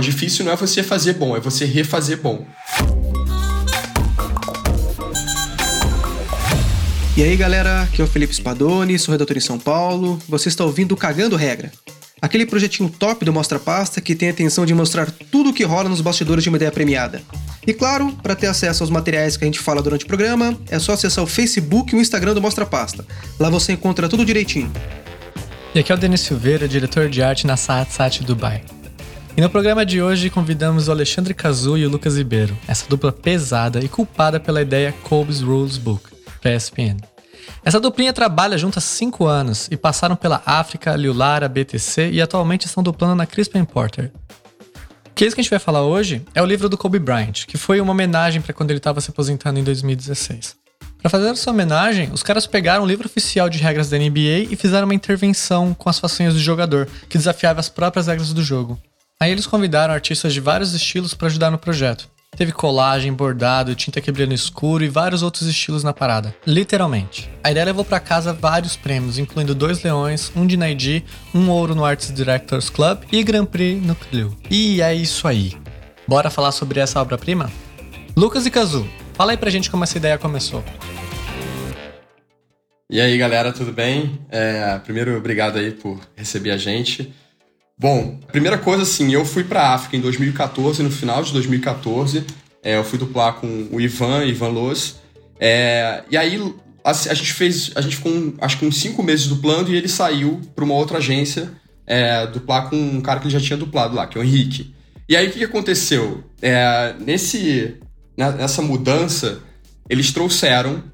O difícil não é você fazer bom, é você refazer bom. E aí galera, aqui é o Felipe Spadoni, sou redator em São Paulo. Você está ouvindo o Cagando Regra, aquele projetinho top do Mostra Pasta que tem a intenção de mostrar tudo o que rola nos bastidores de uma ideia premiada. E claro, para ter acesso aos materiais que a gente fala durante o programa, é só acessar o Facebook e o Instagram do Mostra Pasta. Lá você encontra tudo direitinho. E aqui é o Denis Silveira, diretor de arte na Sat Sat Dubai. E no programa de hoje convidamos o Alexandre Cazu e o Lucas Ribeiro, essa dupla pesada e culpada pela ideia Kobe's Rules Book, PSPN. Essa duplinha trabalha junto há 5 anos e passaram pela África, Liulara, BTC e atualmente estão duplando na Crispin Porter. O case que a gente vai falar hoje é o livro do Kobe Bryant, que foi uma homenagem para quando ele estava se aposentando em 2016. Para fazer essa homenagem, os caras pegaram o livro oficial de regras da NBA e fizeram uma intervenção com as façanhas do jogador, que desafiava as próprias regras do jogo. Aí eles convidaram artistas de vários estilos para ajudar no projeto. Teve colagem, bordado, tinta que no escuro e vários outros estilos na parada. Literalmente. A ideia levou para casa vários prêmios, incluindo dois leões, um de Naidi, um ouro no Arts Directors Club e Grand Prix no Clio. E é isso aí. Bora falar sobre essa obra-prima? Lucas e Kazu, fala aí pra gente como essa ideia começou. E aí, galera, tudo bem? É, primeiro, obrigado aí por receber a gente. Bom, primeira coisa assim, eu fui para África em 2014, no final de 2014. É, eu fui duplar com o Ivan, Ivan Loz. É, e aí a, a, gente fez, a gente ficou um, acho que uns cinco meses duplando e ele saiu para uma outra agência é, duplar com um cara que ele já tinha duplado lá, que é o Henrique. E aí o que, que aconteceu? É, nesse, nessa mudança, eles trouxeram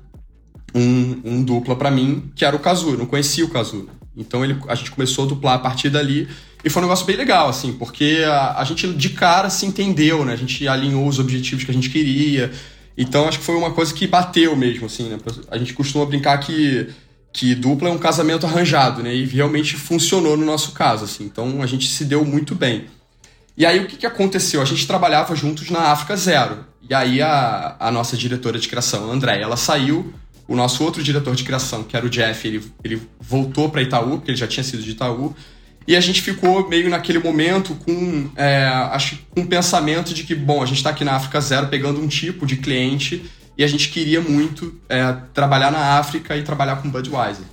um, um dupla para mim, que era o Kazu. Eu não conhecia o Kazu. Então ele, a gente começou a duplar a partir dali. E foi um negócio bem legal, assim, porque a, a gente de cara se entendeu, né? A gente alinhou os objetivos que a gente queria. Então acho que foi uma coisa que bateu mesmo, assim, né? A gente costuma brincar que, que dupla é um casamento arranjado, né? E realmente funcionou no nosso caso, assim. Então a gente se deu muito bem. E aí o que, que aconteceu? A gente trabalhava juntos na África Zero. E aí a, a nossa diretora de criação, a André, ela saiu. O nosso outro diretor de criação, que era o Jeff, ele, ele voltou para Itaú, porque ele já tinha sido de Itaú. E a gente ficou meio naquele momento com, é, acho, com um pensamento de que, bom, a gente está aqui na África Zero pegando um tipo de cliente e a gente queria muito é, trabalhar na África e trabalhar com Budweiser,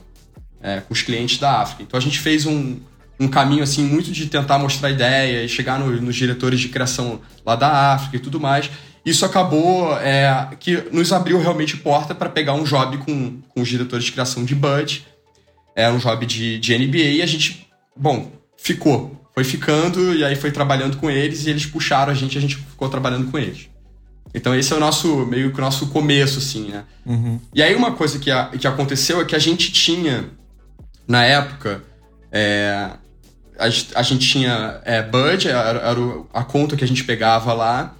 é, com os clientes da África. Então a gente fez um, um caminho assim muito de tentar mostrar ideia e chegar no, nos diretores de criação lá da África e tudo mais. Isso acabou é, que nos abriu realmente porta para pegar um job com, com os diretores de criação de Bud, é um job de, de NBA e a gente bom, ficou. Foi ficando e aí foi trabalhando com eles e eles puxaram a gente e a gente ficou trabalhando com eles. Então esse é o nosso, meio que o nosso começo, assim, né? Uhum. E aí uma coisa que, a, que aconteceu é que a gente tinha, na época, é, a, a, gente tinha é, Bud, era, era a conta que a gente pegava lá,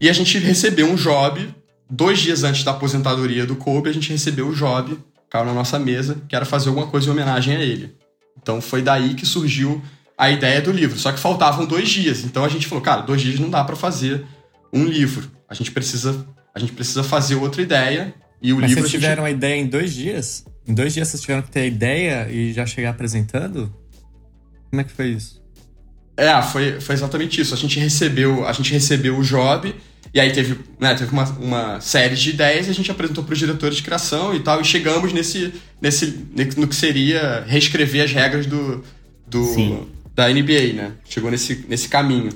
e a gente recebeu um job, dois dias antes da aposentadoria do Kobe, a gente recebeu o job, caiu na nossa mesa, que era fazer alguma coisa em homenagem a ele. Então foi daí que surgiu a ideia do livro. Só que faltavam dois dias. Então a gente falou, cara, dois dias não dá para fazer um livro. A gente precisa, a gente precisa fazer outra ideia. E o Mas livro. Vocês tiveram gente... a ideia em dois dias? Em dois dias vocês tiveram que ter a ideia e já chegar apresentando? Como é que foi isso? É, foi, foi exatamente isso. A gente recebeu, a gente recebeu o job e aí teve, né, teve uma, uma série de ideias e a gente apresentou para os diretores de criação e tal, e chegamos nesse, nesse no que seria reescrever as regras do, do da NBA, né? Chegou nesse, nesse caminho.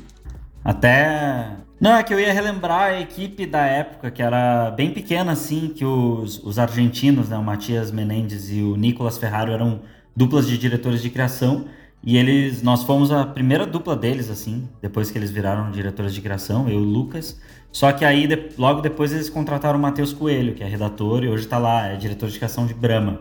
Até. Não, é que eu ia relembrar a equipe da época, que era bem pequena, assim, que os, os argentinos, né, o Matias Menendez e o Nicolas Ferraro eram duplas de diretores de criação. E eles, nós fomos a primeira dupla deles, assim, depois que eles viraram diretores de criação, eu e o Lucas. Só que aí, de, logo depois, eles contrataram o Matheus Coelho, que é redator e hoje está lá, é diretor de criação de Brahma.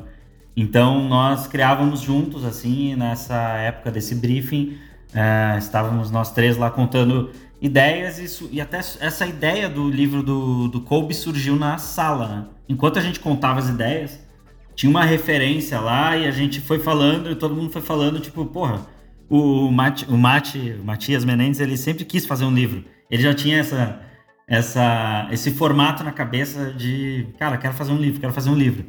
Então, nós criávamos juntos, assim, nessa época desse briefing, é, estávamos nós três lá contando ideias isso, e até essa ideia do livro do, do Kobe surgiu na sala, né? Enquanto a gente contava as ideias, tinha uma referência lá e a gente foi falando e todo mundo foi falando, tipo, porra, o, Mati, o, Mati, o Matias Menendez, ele sempre quis fazer um livro. Ele já tinha essa essa, esse formato na cabeça de, cara, quero fazer um livro, quero fazer um livro.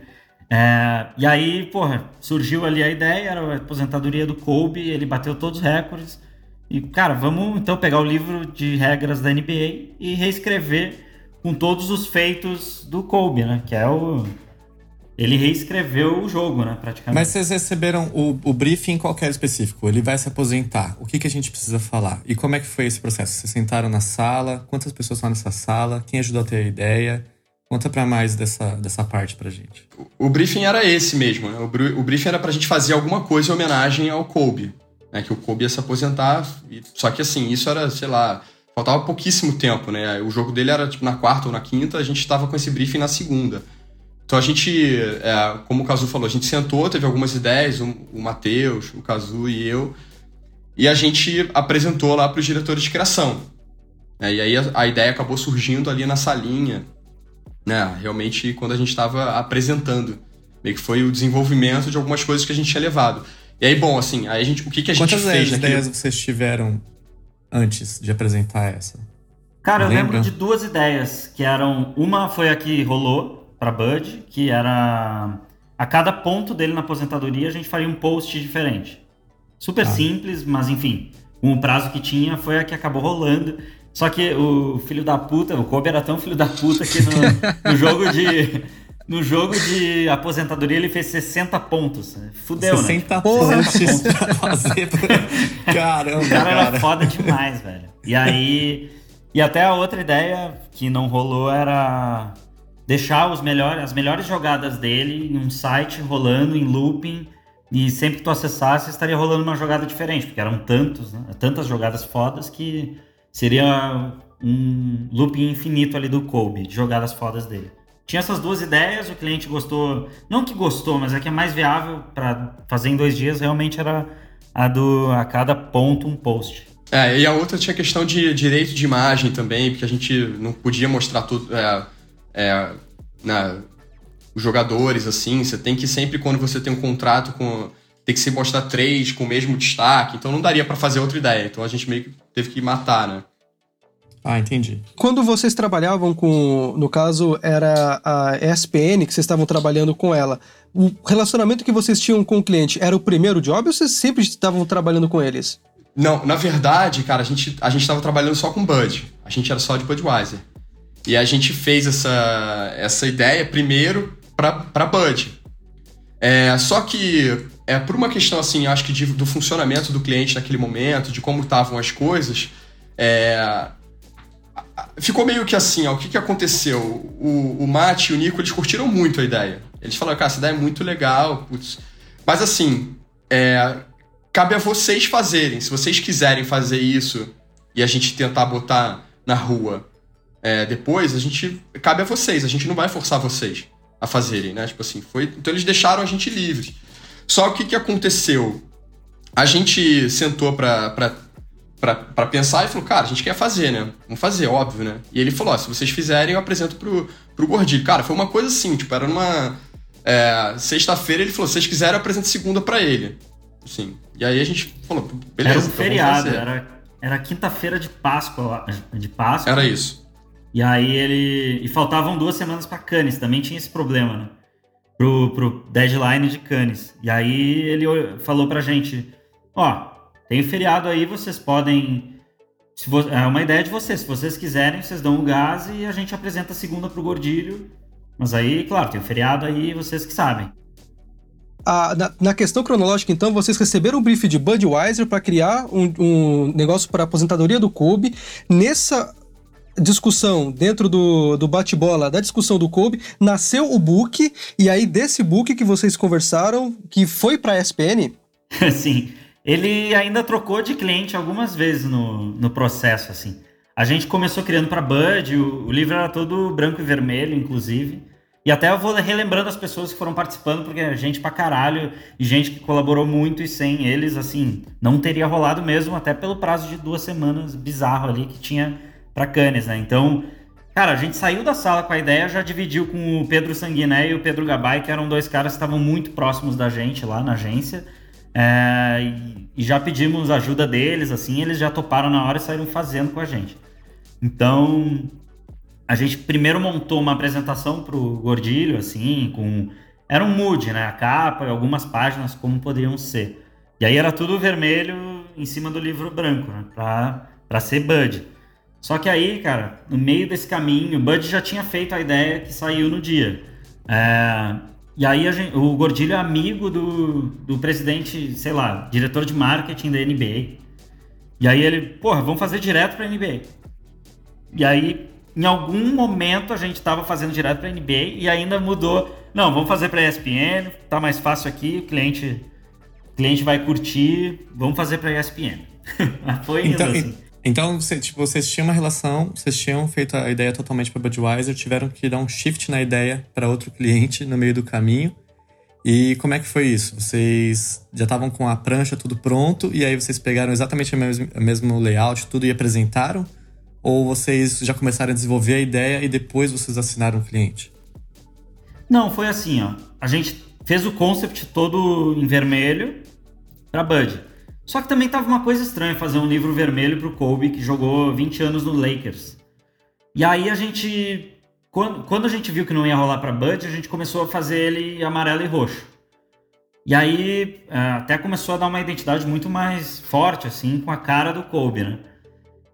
É, e aí, porra, surgiu ali a ideia, era a aposentadoria do Kobe, ele bateu todos os recordes, E, cara, vamos então pegar o livro de regras da NBA e reescrever com todos os feitos do Kobe, né? Que é o. Ele reescreveu o jogo, né? Praticamente. Mas vocês receberam o, o briefing qualquer específico. Ele vai se aposentar. O que, que a gente precisa falar? E como é que foi esse processo? Vocês sentaram na sala? Quantas pessoas estão nessa sala? Quem ajudou a ter a ideia? Conta pra mais dessa, dessa parte pra gente. O, o briefing era esse mesmo, né? O, o briefing era pra gente fazer alguma coisa em homenagem ao Kobe. Né? Que o Kobe ia se aposentar. Só que assim, isso era, sei lá, faltava pouquíssimo tempo, né? O jogo dele era tipo na quarta ou na quinta, a gente estava com esse briefing na segunda. Então a gente, é, como o Kazu falou, a gente sentou, teve algumas ideias, o, o Matheus, o Kazu e eu, e a gente apresentou lá para os diretores de criação. É, e aí a, a, ideia acabou surgindo ali na salinha, né? Realmente quando a gente estava apresentando. Meio que foi o desenvolvimento de algumas coisas que a gente tinha levado. E aí, bom, assim, aí a gente, o que, que a gente Quantas fez naquele... ideias vocês tiveram antes de apresentar essa? Cara, eu lembro de duas ideias, que eram. Uma foi a que rolou para Bud, que era. A cada ponto dele na aposentadoria a gente faria um post diferente. Super ah. simples, mas enfim. Com o prazo que tinha foi a que acabou rolando. Só que o filho da puta, o Kobe era tão filho da puta que no, no jogo de. No jogo de aposentadoria ele fez 60 pontos. Fudeu, 60 né? Pontos 60 pontos pra fazer. Caramba. O cara era foda demais, velho. E aí. E até a outra ideia que não rolou era deixar os melhores, as melhores jogadas dele em um site rolando em looping. E sempre que tu acessasse, estaria rolando uma jogada diferente, porque eram tantos, né? tantas jogadas fodas que seria um looping infinito ali do Kobe, de jogadas fodas dele. Tinha essas duas ideias, o cliente gostou, não que gostou, mas é que é mais viável para fazer em dois dias, realmente era a do a cada ponto um post. É, e a outra tinha questão de direito de imagem também, porque a gente não podia mostrar tudo. É, é, né, os jogadores, assim, você tem que sempre, quando você tem um contrato com. Tem que se mostrar três com o mesmo destaque, então não daria para fazer outra ideia. Então a gente meio que teve que matar, né? Ah, entendi. Quando vocês trabalhavam com, no caso, era a ESPN, que vocês estavam trabalhando com ela, o relacionamento que vocês tinham com o cliente era o primeiro job ou vocês sempre estavam trabalhando com eles? Não, na verdade, cara, a gente a estava trabalhando só com Bud. A gente era só de Budweiser. E a gente fez essa, essa ideia primeiro para Bud. É, só que, é por uma questão, assim, acho que de, do funcionamento do cliente naquele momento, de como estavam as coisas, é, ficou meio que assim, ó, o que, que aconteceu? O, o Mate e o Nico, eles curtiram muito a ideia. Eles falaram, cara, essa ideia é muito legal, putz. Mas assim, é, cabe a vocês fazerem. Se vocês quiserem fazer isso e a gente tentar botar na rua é, depois, a gente. Cabe a vocês, a gente não vai forçar vocês a fazerem, né? Tipo assim, foi. Então eles deixaram a gente livre. Só que o que aconteceu? A gente sentou pra, pra para pensar e falou, cara, a gente quer fazer, né? Vamos fazer, óbvio, né? E ele falou, ó, se vocês fizerem, eu apresento pro, pro Gordilho. Cara, foi uma coisa assim, tipo, era numa... É, Sexta-feira ele falou, se vocês quiserem, eu apresento segunda para ele. Assim, e aí a gente falou, beleza, Era um então feriado, era, era quinta-feira de Páscoa, de Páscoa. Era isso. E aí ele... E faltavam duas semanas para Cannes, também tinha esse problema, né? Pro, pro deadline de Cannes. E aí ele falou pra gente, ó, tem feriado aí, vocês podem. Se vo, é uma ideia de vocês. Se vocês quiserem, vocês dão o gás e a gente apresenta a segunda pro Gordilho. Mas aí, claro, tem o feriado aí, vocês que sabem. Ah, na, na, questão cronológica, então, vocês receberam um brief de Budweiser para criar um, um negócio para aposentadoria do Kobe. Nessa discussão dentro do, do bate-bola, da discussão do Kobe, nasceu o book, e aí desse book que vocês conversaram, que foi para a ESPN? Sim. Ele ainda trocou de cliente algumas vezes no, no processo, assim. A gente começou criando para Bud, o, o, livro era todo branco e vermelho, inclusive. E até eu vou relembrando as pessoas que foram participando, porque é gente pra caralho e gente que colaborou muito e sem eles, assim, não teria rolado mesmo, até pelo prazo de duas semanas bizarro ali que tinha pra Cannes, né? Então, cara, a gente saiu da sala com a ideia, já dividiu com o Pedro Sanguiné e o Pedro Gabay, que eram dois caras que estavam muito próximos da gente lá na agência. É, e, e, já pedimos ajuda deles, assim, eles já toparam na hora e saíram fazendo com a gente. Então, a gente primeiro montou uma apresentação pro Gordilho, assim, com... Era um mood, né? A capa e algumas páginas como poderiam ser. E aí era tudo vermelho em cima do livro branco, né? Pra, pra ser Bud. Só que aí, cara, no meio desse caminho, o Bud já tinha feito a ideia que saiu no dia. É, e aí gente, o Gordilho é amigo do, do presidente, sei lá, diretor de marketing da NBA. E aí ele, porra, vamos fazer direto pra NBA. E aí, em algum momento, a gente tava fazendo direto pra NBA e ainda mudou. Não, vamos fazer pra ESPN, tá mais fácil aqui, o cliente, o cliente vai curtir, vamos fazer pra ESPN. Foi então, assim. Então, tipo, vocês tinham uma relação, vocês tinham feito a ideia totalmente para Budweiser, tiveram que dar um shift na ideia para outro cliente no meio do caminho. E como é que foi isso? Vocês já estavam com a prancha tudo pronto e aí vocês pegaram exatamente o mesmo, o mesmo layout, tudo e apresentaram? Ou vocês já começaram a desenvolver a ideia e depois vocês assinaram o cliente? Não, foi assim, ó. A gente fez o concept todo em vermelho para Bud. Só que também tava uma coisa estranha fazer um livro vermelho pro Kobe, que jogou 20 anos no Lakers. E aí a gente. Quando, quando a gente viu que não ia rolar para Bud, a gente começou a fazer ele amarelo e roxo. E aí é, até começou a dar uma identidade muito mais forte, assim, com a cara do Kobe, né?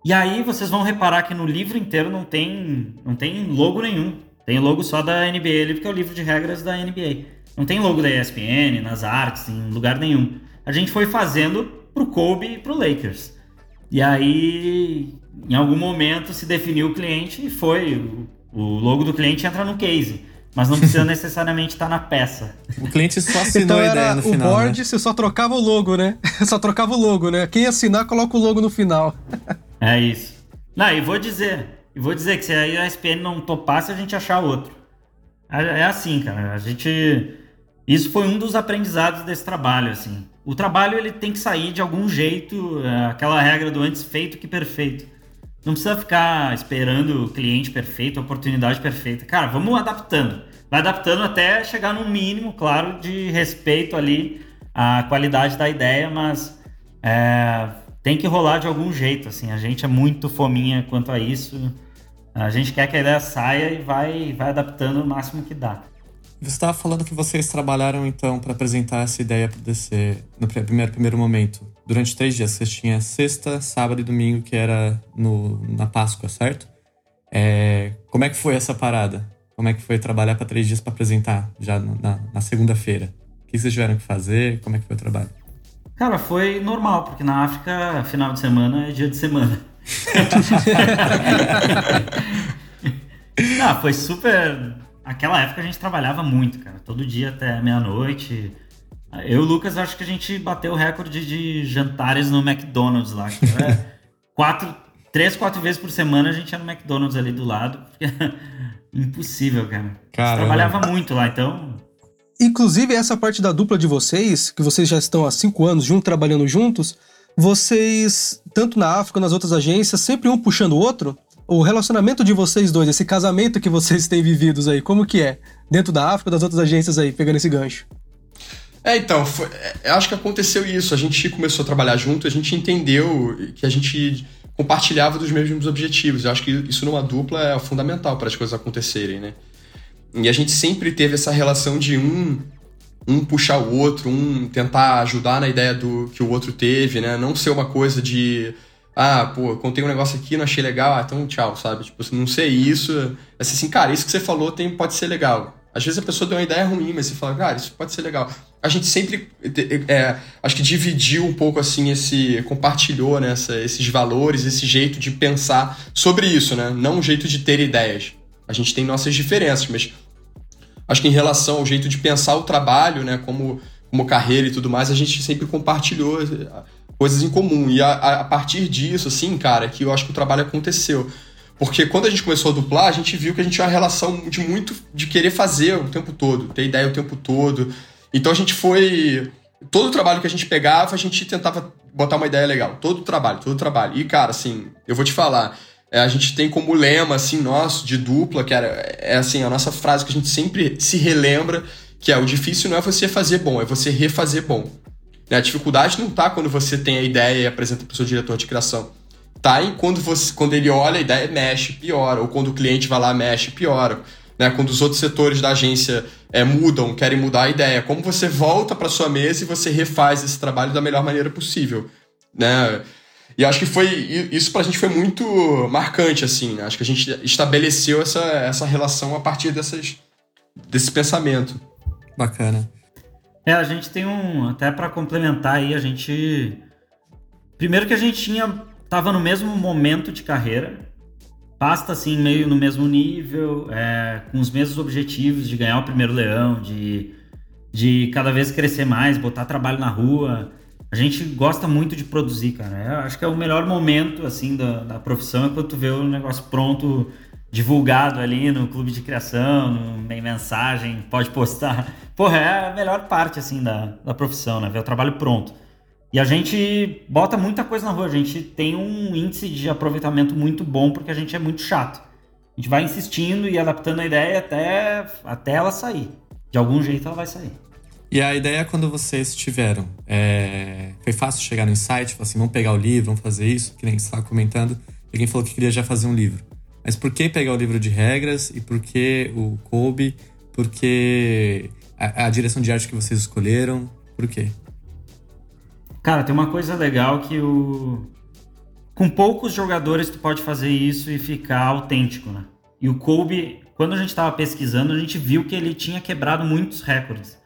E aí vocês vão reparar que no livro inteiro não tem, não tem logo nenhum. Tem logo só da NBA, porque é o livro de regras da NBA. Não tem logo da ESPN, nas artes, em lugar nenhum. A gente foi fazendo pro Kobe e pro Lakers. E aí, em algum momento, se definiu o cliente e foi. O, logo do cliente entra no case. Mas não precisa necessariamente estar tá na peça. O cliente só assinou então a ideia no final. O board, né? você só trocava o logo, né? só trocava o logo, né? Quem assinar, coloca o logo no final. é isso. Não, e vou dizer. E vou dizer que se a SPN não topasse, a gente achar outro. É, é assim, cara. A gente. Isso foi um dos aprendizados desse trabalho, assim o trabalho ele tem que sair de algum jeito, é, aquela regra do antes feito que perfeito. Não precisa ficar esperando o cliente perfeito, a oportunidade perfeita. Cara, vamos adaptando. Vai adaptando até chegar num mínimo, claro, de respeito ali à qualidade da ideia, mas é, tem que rolar de algum jeito. Assim, a gente é muito fominha quanto a isso. A gente quer que a ideia saia e vai, vai adaptando o máximo que dá. Você estava falando que vocês trabalharam então para apresentar essa ideia para o DC no primeiro, primeiro momento. Durante três dias, vocês tinham sexta, sábado e domingo, que era no, na Páscoa, certo? É, como é que foi essa parada? Como é que foi trabalhar para três dias para apresentar já na, na segunda-feira? O que vocês tiveram que fazer? Como é que foi o trabalho? Cara, foi normal, porque na África, final de semana é dia de semana. Não, foi super Aquela época a gente trabalhava muito, cara. Todo dia até meia-noite. Eu e o Lucas acho que a gente bateu o recorde de jantares no McDonald's lá. quatro, três, quatro vezes por semana a gente ia no McDonald's ali do lado. Impossível, cara. Caramba. trabalhava muito lá, então. Inclusive, essa parte da dupla de vocês, que vocês já estão há cinco anos juntos, trabalhando juntos, vocês, tanto na África, nas outras agências, sempre um puxando o outro? O relacionamento de vocês dois, esse casamento que vocês têm vividos aí, como que é? Dentro da África, das outras agências aí, pegando esse gancho. É, então, foi, é, acho que aconteceu isso. A gente começou a trabalhar junto, a gente entendeu que a gente compartilhava dos mesmos objetivos. Eu acho que isso numa dupla é fundamental para as coisas acontecerem, né? E a gente sempre teve essa relação de um um puxar o outro, um tentar ajudar na ideia do que o outro teve, né? Não ser uma coisa de ah, pô, contei um negócio aqui, não achei legal, ah, então tchau, sabe? Tipo, não sei isso. É assim, cara, isso que você falou tem, pode ser legal. Às vezes a pessoa deu uma ideia ruim, mas você fala, cara, isso pode ser legal. A gente sempre, é, acho que dividiu um pouco assim, esse, compartilhou né, essa, esses valores, esse jeito de pensar sobre isso, né? Não um jeito de ter ideias. A gente tem nossas diferenças, mas acho que em relação ao jeito de pensar o trabalho, né, como, como carreira e tudo mais, a gente sempre compartilhou coisas em comum. E a, a, partir disso, assim, cara, que eu acho que o trabalho aconteceu. Porque quando a gente começou a duplar, a gente viu que a gente tinha uma relação de muito de querer fazer o tempo todo, ter ideia o tempo todo. Então a gente foi. Todo o trabalho que a gente pegava, a gente tentava botar uma ideia legal. Todo o trabalho, todo o trabalho. E, cara, assim, eu vou te falar. É, a gente tem como lema, assim, nosso, de dupla, que era, é assim, a nossa frase que a gente sempre se relembra, que é o difícil não é você fazer bom, é você refazer bom. Né? A dificuldade não está quando você tem a ideia e apresenta para o seu diretor de criação. Tá em quando, você, quando ele olha a ideia, mexe, piora. Ou quando o cliente vai lá, mexe, piora. Né? Quando os outros setores da agência é, mudam, querem mudar a ideia. Como você volta para sua mesa e você refaz esse trabalho da melhor maneira possível. né? E acho que foi isso pra gente foi muito marcante, assim, né? Acho que a gente estabeleceu essa, essa relação a partir dessas, desse pensamento. Bacana. É, a gente tem um. Até para complementar aí, a gente. Primeiro que a gente tinha. Tava no mesmo momento de carreira. Pasta assim, meio no mesmo nível, é, com os mesmos objetivos de ganhar o primeiro leão, de, de cada vez crescer mais, botar trabalho na rua. A gente gosta muito de produzir, cara. Eu acho que é o melhor momento, assim, da, da profissão é quando tu vê o negócio pronto divulgado ali no clube de criação, no mensagem, pode postar. Porra, é a melhor parte, assim, da, da profissão, né? Ver o trabalho pronto. E a gente bota muita coisa na rua, a gente tem um índice de aproveitamento muito bom porque a gente é muito chato. A gente vai insistindo e adaptando a ideia até, até ela sair. De algum jeito ela vai sair. E a ideia quando vocês tiveram, é... foi fácil chegar no insight, falar assim, vamos pegar o livro, vamos fazer isso, que nem você estava comentando. Alguém falou que queria já fazer um livro. Mas por que pegar o livro de regras e por que o Kobe? Por que a, a direção de arte que vocês escolheram? Por quê? Cara, tem uma coisa legal que o. Com poucos jogadores tu pode fazer isso e ficar autêntico, né? E o Kobe, quando a gente estava pesquisando, a gente viu que ele tinha quebrado muitos recordes.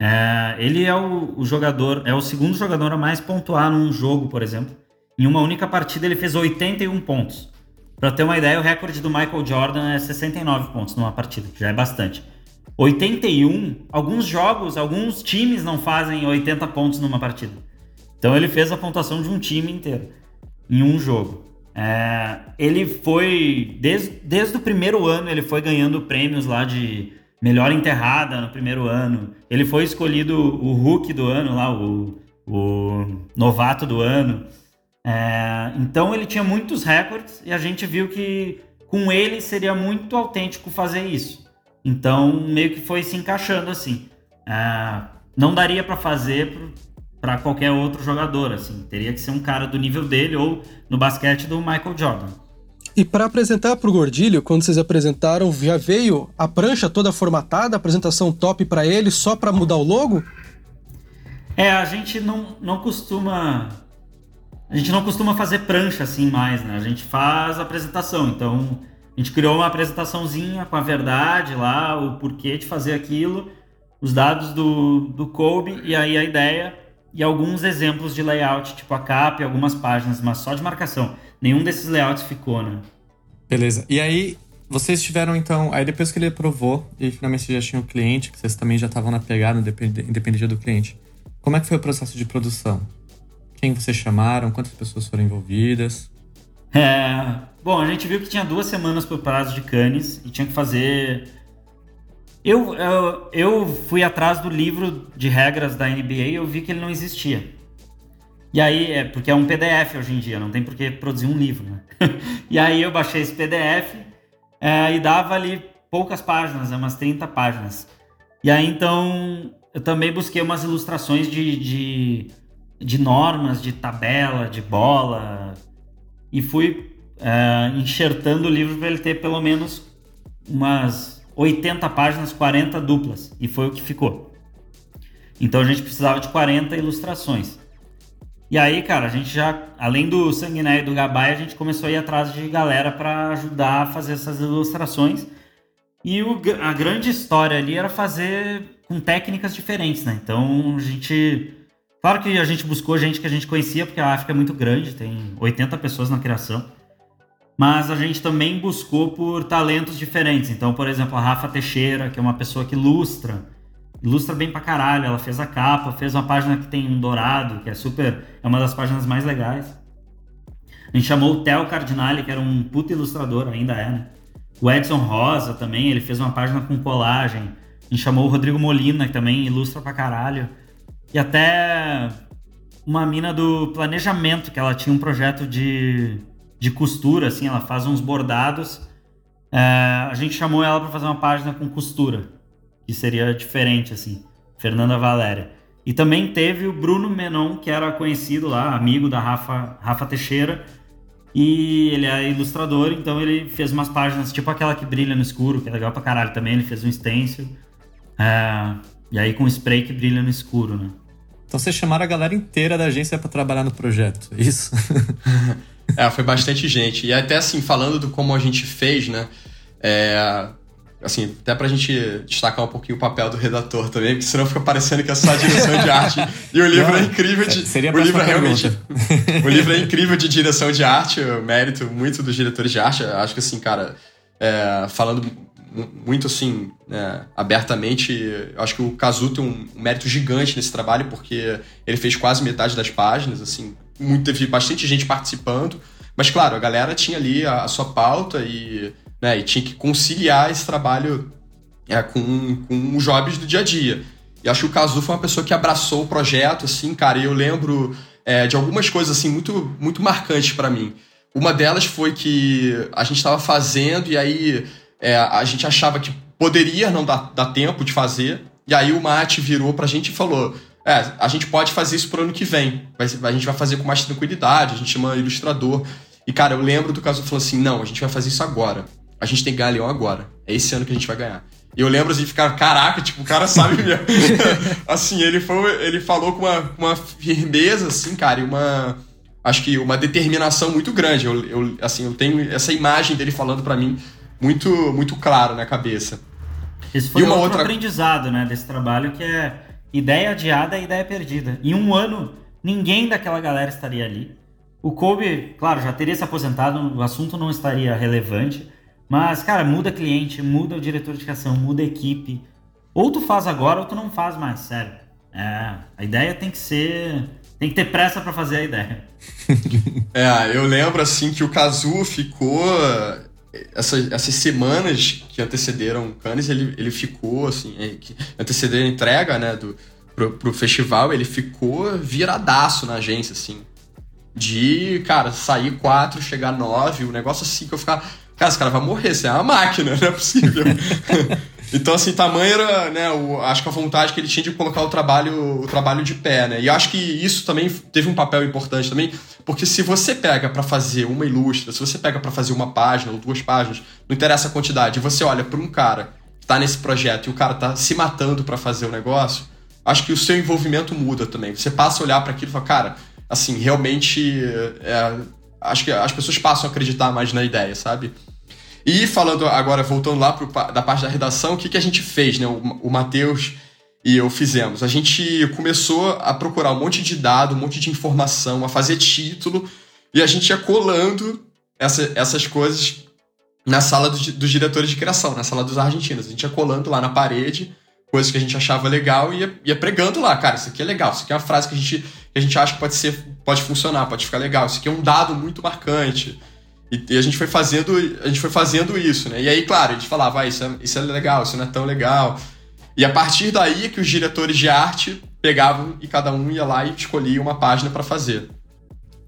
É, ele é o, o, jogador, é o segundo jogador a mais pontuar num jogo, por exemplo. Em uma única partida ele fez 81 pontos. Para ter uma ideia, o recorde do Michael Jordan é 69 pontos numa partida, que já é bastante. 81, alguns jogos, alguns times não fazem 80 pontos numa partida. Então ele fez a pontuação de um time inteiro em um jogo. É, ele foi, desde, desde o primeiro ano, ele foi ganhando prêmios lá de melhor enterrada no primeiro ano. Ele foi escolhido o Hulk do ano lá, o, o novato do ano. É, então ele tinha muitos recordes e a gente viu que com ele seria muito autêntico fazer isso. Então meio que foi se encaixando assim. É, não daria para fazer para qualquer outro jogador, assim. Teria que ser um cara do nível dele ou no basquete do Michael Jordan. E para apresentar para o Gordilho, quando vocês apresentaram, já veio a prancha toda formatada, apresentação top para ele, só para mudar o logo? É, a gente não, não costuma a gente não costuma fazer prancha assim mais, né? A gente faz apresentação. Então, a gente criou uma apresentaçãozinha com a verdade lá, o porquê de fazer aquilo, os dados do, do Kobe e aí a ideia e alguns exemplos de layout, tipo a capa e algumas páginas, mas só de marcação. Nenhum desses layouts ficou, né? Beleza. E aí, vocês tiveram então. Aí depois que ele aprovou e finalmente já tinham o cliente, que vocês também já estavam na pegada, independente do cliente. Como é que foi o processo de produção? Quem vocês chamaram? Quantas pessoas foram envolvidas? É, bom, a gente viu que tinha duas semanas para o prazo de Cannes e tinha que fazer. Eu, eu, eu fui atrás do livro de regras da NBA e eu vi que ele não existia. E aí, é porque é um PDF hoje em dia, não tem por que produzir um livro, né? e aí eu baixei esse PDF é, e dava ali poucas páginas, né, umas 30 páginas. E aí então eu também busquei umas ilustrações de, de de normas, de tabela, de bola, e fui uh, enxertando o livro para ele ter pelo menos umas 80 páginas, 40 duplas, e foi o que ficou. Então a gente precisava de 40 ilustrações. E aí, cara, a gente já, além do Sanguiné e do Gabai, a gente começou a ir atrás de galera para ajudar a fazer essas ilustrações. E o, a grande história ali era fazer com técnicas diferentes, né? Então a gente Claro que a gente buscou gente que a gente conhecia, porque a África é muito grande, tem 80 pessoas na criação. Mas a gente também buscou por talentos diferentes. Então, por exemplo, a Rafa Teixeira, que é uma pessoa que ilustra, ilustra bem pra caralho. Ela fez a capa, fez uma página que tem um dourado, que é super. é uma das páginas mais legais. A gente chamou o Theo Cardinale, que era um puta ilustrador, ainda é, né? O Edson Rosa também, ele fez uma página com colagem. A gente chamou o Rodrigo Molina, que também ilustra pra caralho. E até uma mina do planejamento, que ela tinha um projeto de, de costura, assim, ela faz uns bordados. É, a gente chamou ela para fazer uma página com costura, que seria diferente, assim. Fernanda Valéria. E também teve o Bruno Menon, que era conhecido lá, amigo da Rafa, Rafa Teixeira. E ele é ilustrador, então ele fez umas páginas, tipo aquela que brilha no escuro, que é legal pra caralho também. Ele fez um stencil. É, e aí com spray que brilha no escuro, né? Então vocês chamaram a galera inteira da agência para trabalhar no projeto, é isso? é, foi bastante gente. E até assim, falando do como a gente fez, né? É, assim, até pra gente destacar um pouquinho o papel do redator também, porque senão fica parecendo que é só a direção de arte. E o livro Não, é incrível de. Seria o livro é realmente. o livro é incrível de direção de arte, mérito muito dos diretores de arte. Acho que assim, cara, é, falando muito assim, né, abertamente, acho que o Kazu tem um mérito gigante nesse trabalho, porque ele fez quase metade das páginas, assim, muito, teve bastante gente participando. Mas, claro, a galera tinha ali a, a sua pauta e né? E tinha que conciliar esse trabalho é, com, com os jobs do dia a dia. E acho que o Kazu foi uma pessoa que abraçou o projeto, assim, cara, e eu lembro é, de algumas coisas, assim, muito, muito marcantes para mim. Uma delas foi que a gente estava fazendo e aí é, a gente achava que poderia não dar, dar tempo de fazer, e aí o Mate virou pra gente e falou: É, a gente pode fazer isso pro ano que vem. A gente vai fazer com mais tranquilidade, a gente chama ilustrador. E, cara, eu lembro do caso falou assim: não, a gente vai fazer isso agora a gente tem Galeão agora. É esse ano que a gente vai ganhar. E eu lembro assim ficar, caraca, tipo, o cara sabe mesmo. assim, ele, foi, ele falou com uma, uma firmeza, assim, cara, e uma. Acho que uma determinação muito grande. Eu, eu assim, eu tenho essa imagem dele falando para mim muito, muito claro na cabeça. Esse foi e uma outro outra... aprendizado, né, desse trabalho, que é ideia adiada é ideia perdida. Em um ano, ninguém daquela galera estaria ali. O Kobe, claro, já teria se aposentado, o assunto não estaria relevante. Mas, cara, muda cliente, muda o diretor de criação, muda a equipe. Ou tu faz agora ou tu não faz mais, sério. É, a ideia tem que ser. Tem que ter pressa para fazer a ideia. é, eu lembro assim que o Kazu ficou. Essas, essas semanas que antecederam o Cannes, ele, ele ficou, assim, é, que antecederam a entrega, né, do, pro, pro festival, ele ficou viradaço na agência, assim. De, cara, sair quatro, chegar nove, o um negócio assim que eu ficava Cara, esse cara vai morrer, você é uma máquina, não é possível. então, assim, tamanho era, né, o, acho que a vontade que ele tinha de colocar o trabalho, o trabalho de pé, né? E acho que isso também teve um papel importante também, porque se você pega para fazer uma ilustra, se você pega para fazer uma página ou duas páginas, não interessa a quantidade, e você olha para um cara que tá nesse projeto e o cara tá se matando para fazer o negócio, acho que o seu envolvimento muda também. Você passa a olhar para aquilo e fala, cara, assim, realmente é, acho que as pessoas passam a acreditar mais na ideia, sabe? E falando agora, voltando lá pro, da parte da redação, o que, que a gente fez, né? O, o Matheus e eu fizemos. A gente começou a procurar um monte de dado, um monte de informação, a fazer título, e a gente ia colando essa, essas coisas na sala do, dos diretores de criação, na sala dos argentinos. A gente ia colando lá na parede, coisas que a gente achava legal e ia, ia, pregando lá. Cara, isso aqui é legal, isso aqui é uma frase que a gente, que a gente acha que pode ser, pode funcionar, pode ficar legal. Isso aqui é um dado muito marcante. E, e, a gente foi fazendo, a gente foi fazendo isso, né? E aí, claro, a gente falava, ah, isso é, isso é legal, isso não é tão legal. E a partir daí é que os diretores de arte pegavam e cada um ia lá e escolhia uma página para fazer.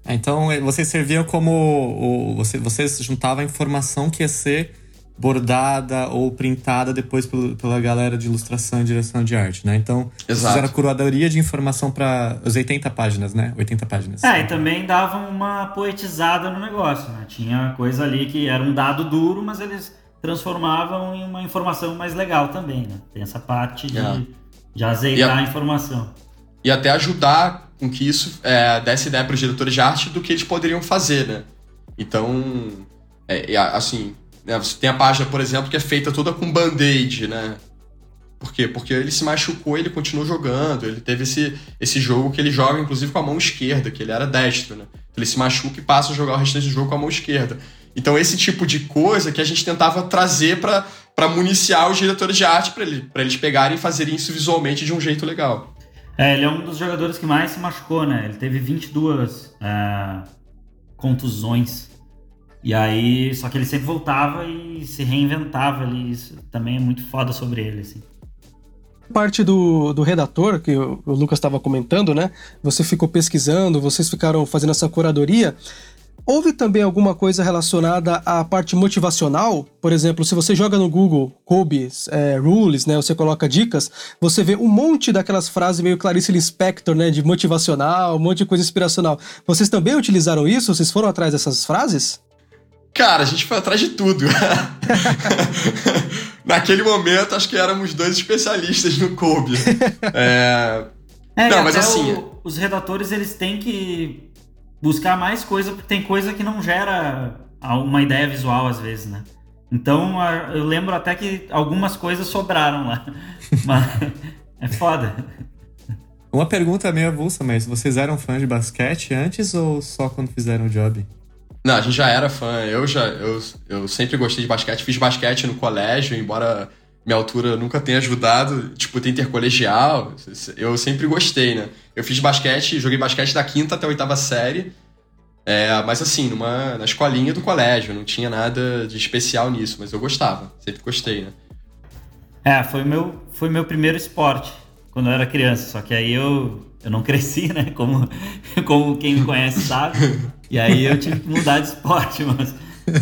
É, então, vocês serviam como. Você, vocês juntavam a informação que ia ser bordada ou printada depois pela galera de ilustração e direção de arte, né? Então, Exato. fizeram a curadoria de informação para as 80 páginas, né? 80 páginas. É, e também davam uma poetizada no negócio, né? Tinha coisa ali que era um dado duro, mas eles transformavam em uma informação mais legal também, né? Tem essa parte de, é. de azeitar a, a, informação. E até ajudar com que isso é, desse ideia para os diretores de arte do que eles poderiam fazer, né? Então, é, assim, né? Você tem a página, por exemplo, que é feita toda com band-aid, né? Por quê? Porque ele se machucou ele continuou jogando. Ele teve esse, esse jogo que ele joga, inclusive, com a mão esquerda, que ele era destro, né? Ele se machuca e passa a jogar o restante do jogo com a mão esquerda. Então, esse tipo de coisa que a gente tentava trazer para municiar os diretores de arte, para ele, eles pegarem e fazerem isso visualmente de um jeito legal. É, ele é um dos jogadores que mais se machucou, né? Ele teve 22 é, contusões e aí, só que ele sempre voltava e se reinventava ali. Isso também é muito foda sobre ele, assim. Parte do, do redator, que o, o Lucas estava comentando, né? Você ficou pesquisando, vocês ficaram fazendo essa curadoria. Houve também alguma coisa relacionada à parte motivacional? Por exemplo, se você joga no Google Kobe é, Rules, né, você coloca dicas, você vê um monte daquelas frases meio Clarice Lispector, né, de motivacional, um monte de coisa inspiracional. Vocês também utilizaram isso? Vocês foram atrás dessas frases? Cara, a gente foi atrás de tudo. Naquele momento, acho que éramos dois especialistas no Kobe. É... É, Não, mas assim- o- os redatores eles têm que buscar mais coisa, porque tem coisa que não gera uma ideia visual às vezes, né? Então eu lembro até que algumas coisas sobraram lá. Mas é foda. Uma pergunta meio avulsa, mas vocês eram fãs de basquete antes ou só quando fizeram o job? Não, a gente já era fã. Eu já. Eu, eu sempre gostei de basquete. Fiz basquete no colégio, embora minha altura nunca tenha ajudado. Tipo, tem intercolegial. Eu sempre gostei, né? Eu fiz basquete, joguei basquete da quinta até a oitava série. É, mas assim, numa, na escolinha do colégio. Não tinha nada de especial nisso, mas eu gostava. Sempre gostei, né? É, foi meu, foi meu primeiro esporte quando eu era criança. Só que aí eu, eu não cresci, né? Como, como quem me conhece sabe. E aí eu tive que mudar de esporte, mas.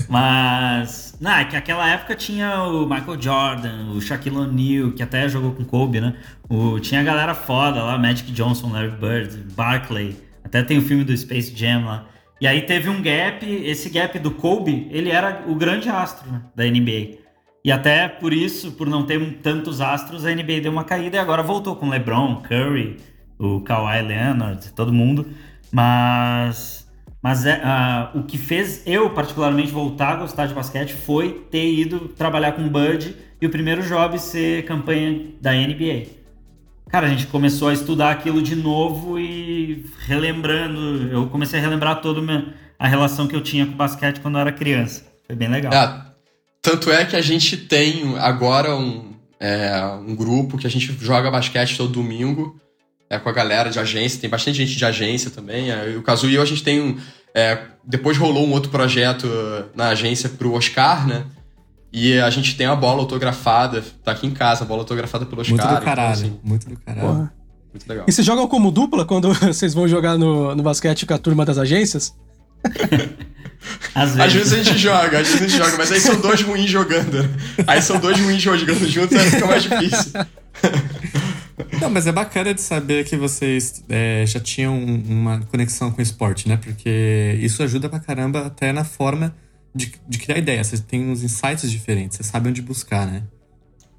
Mas. Não, é que aquela época tinha o Michael Jordan, o Shaquille O'Neal, que até jogou com Kobe, né? O, tinha a galera foda lá, Magic Johnson, Larry Bird, Barkley. Até tem o filme do Space Jam lá. E aí teve um gap, esse gap do Kobe, ele era o grande astro né, da NBA. E até por isso, por não ter tantos astros, a NBA deu uma caída e agora voltou com LeBron, Curry, o Kawhi Leonard, todo mundo. Mas, mas ah, o que fez eu particularmente voltar a gostar de basquete foi ter ido trabalhar com o Bud e o primeiro job ser campanha da NBA. Cara, a gente começou a estudar aquilo de novo e relembrando, eu comecei a relembrar toda a relação que eu tinha com o basquete quando eu era criança. Foi bem legal. É, tanto é que a gente tem agora um, é, um grupo que a gente joga basquete todo domingo. É com a galera de agência, tem bastante gente de agência também. É, o Cazu e eu, a gente tem um. é, depois rolou um outro projeto na agência pro Oscar, né? E a gente tem a bola autografada, tá aqui em casa, a bola autografada pelo Oscar. Muito do então, caralho. assim, muito do caralho. Porra. muito legal. E vocês jogam como dupla quando vocês vão jogar no, no basquete com a turma das agências? Às vezes. Às vezes a gente joga, às vezes a gente joga, mas aí são dois ruins jogando. Aí são dois ruins jogando juntos, aí fica mais difícil. Não, mas é bacana de saber que vocês é, já tinham uma conexão com o esporte, né? Porque isso ajuda pra caramba até na forma de, de criar ideias. Vocês têm uns insights diferentes, vocês sabem onde buscar, né?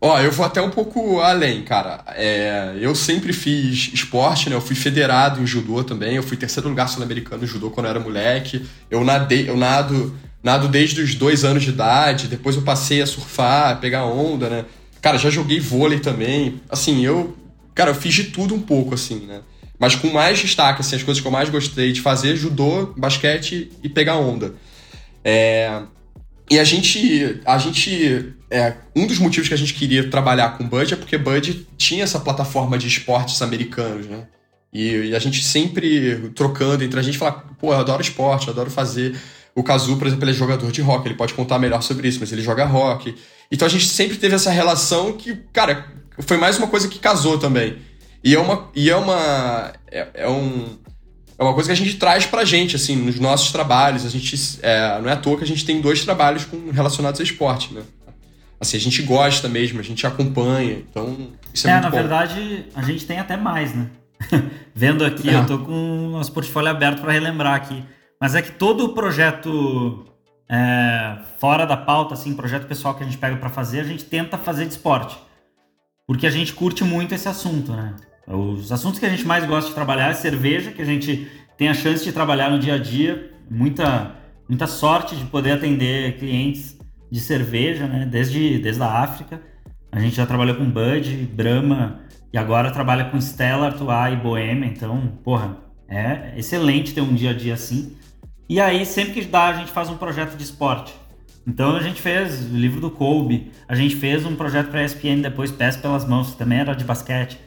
Ó, eu vou até um pouco além, cara. É, eu sempre fiz esporte, né? Eu fui federado em judô também. Eu fui terceiro lugar sul-americano em judô quando eu era moleque. Eu nadei, eu nado, nado desde os dois anos de idade. Depois eu passei a surfar, a pegar onda, né? Cara, já joguei vôlei também. Assim, eu, cara, eu fiz de tudo um pouco, assim, né? Mas com mais destaque, assim, as coisas que eu mais gostei de fazer: judô, basquete e pegar onda. É, e a gente, a gente, é, um dos motivos que a gente queria trabalhar com Bud é porque Bud tinha essa plataforma de esportes americanos, né? E, e a gente sempre trocando entre a gente, falar, pô, eu adoro esporte, eu adoro fazer. O Kazu, por exemplo, ele é jogador de rock, ele pode contar melhor sobre isso, mas ele joga rock. Então a gente sempre teve essa relação que, cara, foi mais uma coisa que casou também. E é uma. E é uma. É, é um. É uma coisa que a gente traz pra gente, assim, nos nossos trabalhos. A gente. é, não é à toa que a gente tem dois trabalhos com, relacionados a esporte, né? Assim, a gente gosta mesmo, a gente acompanha. Então, isso é, É, muito na bom. verdade, a gente tem até mais, né? Vendo aqui, É. eu tô com o nosso portfólio aberto para relembrar aqui. Mas é que todo o projeto é, fora da pauta, assim, projeto pessoal que a gente pega para fazer, a gente tenta fazer de esporte. Porque a gente curte muito esse assunto, né? Os assuntos que a gente mais gosta de trabalhar é cerveja, que a gente tem a chance de trabalhar no dia a dia. Muita, muita sorte de poder atender clientes de cerveja, né? Desde, desde a África. A gente já trabalhou com Bud, Brahma e agora trabalha com Stella, Artois e Bohemia. Então, porra, é excelente ter um dia a dia assim. E aí, sempre que dá, a gente faz um projeto de esporte. Então, a gente fez o livro do Kobe, a gente fez um projeto para ESPN depois, Pés pelas Mãos, que também era de basquete.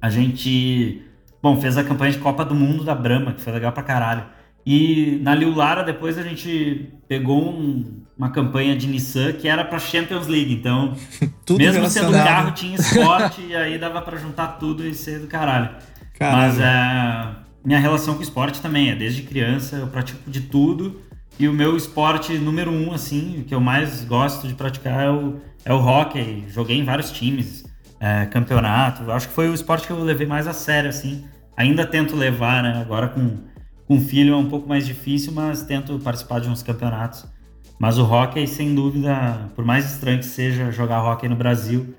A gente, bom, fez a campanha de Copa do Mundo da Brahma, que foi legal pra caralho. E na Liu Lara, depois a gente pegou um- uma campanha de Nissan que era pra Champions League. Então, mesmo sendo um carro, tinha esporte e aí dava pra juntar tudo e ser do caralho. Caralho. Mas é, minha relação com o esporte também é desde criança, eu pratico de tudo. E o meu esporte número um, assim, que eu mais gosto de praticar é o, é o hockey. Joguei em vários times, é, campeonato. Acho que foi o esporte que eu levei mais a sério, assim. Ainda tento levar, né? Agora com, com filho é um pouco mais difícil, mas tento participar de uns campeonatos. Mas o hockey, sem dúvida, por mais estranho que seja jogar hockey no Brasil,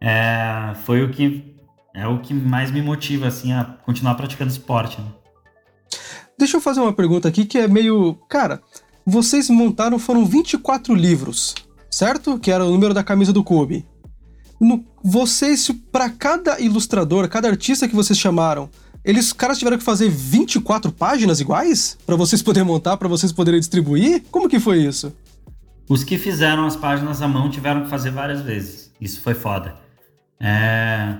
é, foi o que É o que mais me motiva, assim, a continuar praticando esporte. Né? Deixa eu fazer uma pergunta aqui que é meio. Cara, vocês montaram, foram 24 livros, certo? Que era o número da camisa do Kobe. No, vocês, para cada ilustrador, cada artista que vocês chamaram, eles, caras tiveram que fazer 24 páginas iguais para vocês poderem montar, para vocês poderem distribuir? Como que foi isso? Os que fizeram as páginas à mão tiveram que fazer várias vezes. Isso foi foda. É...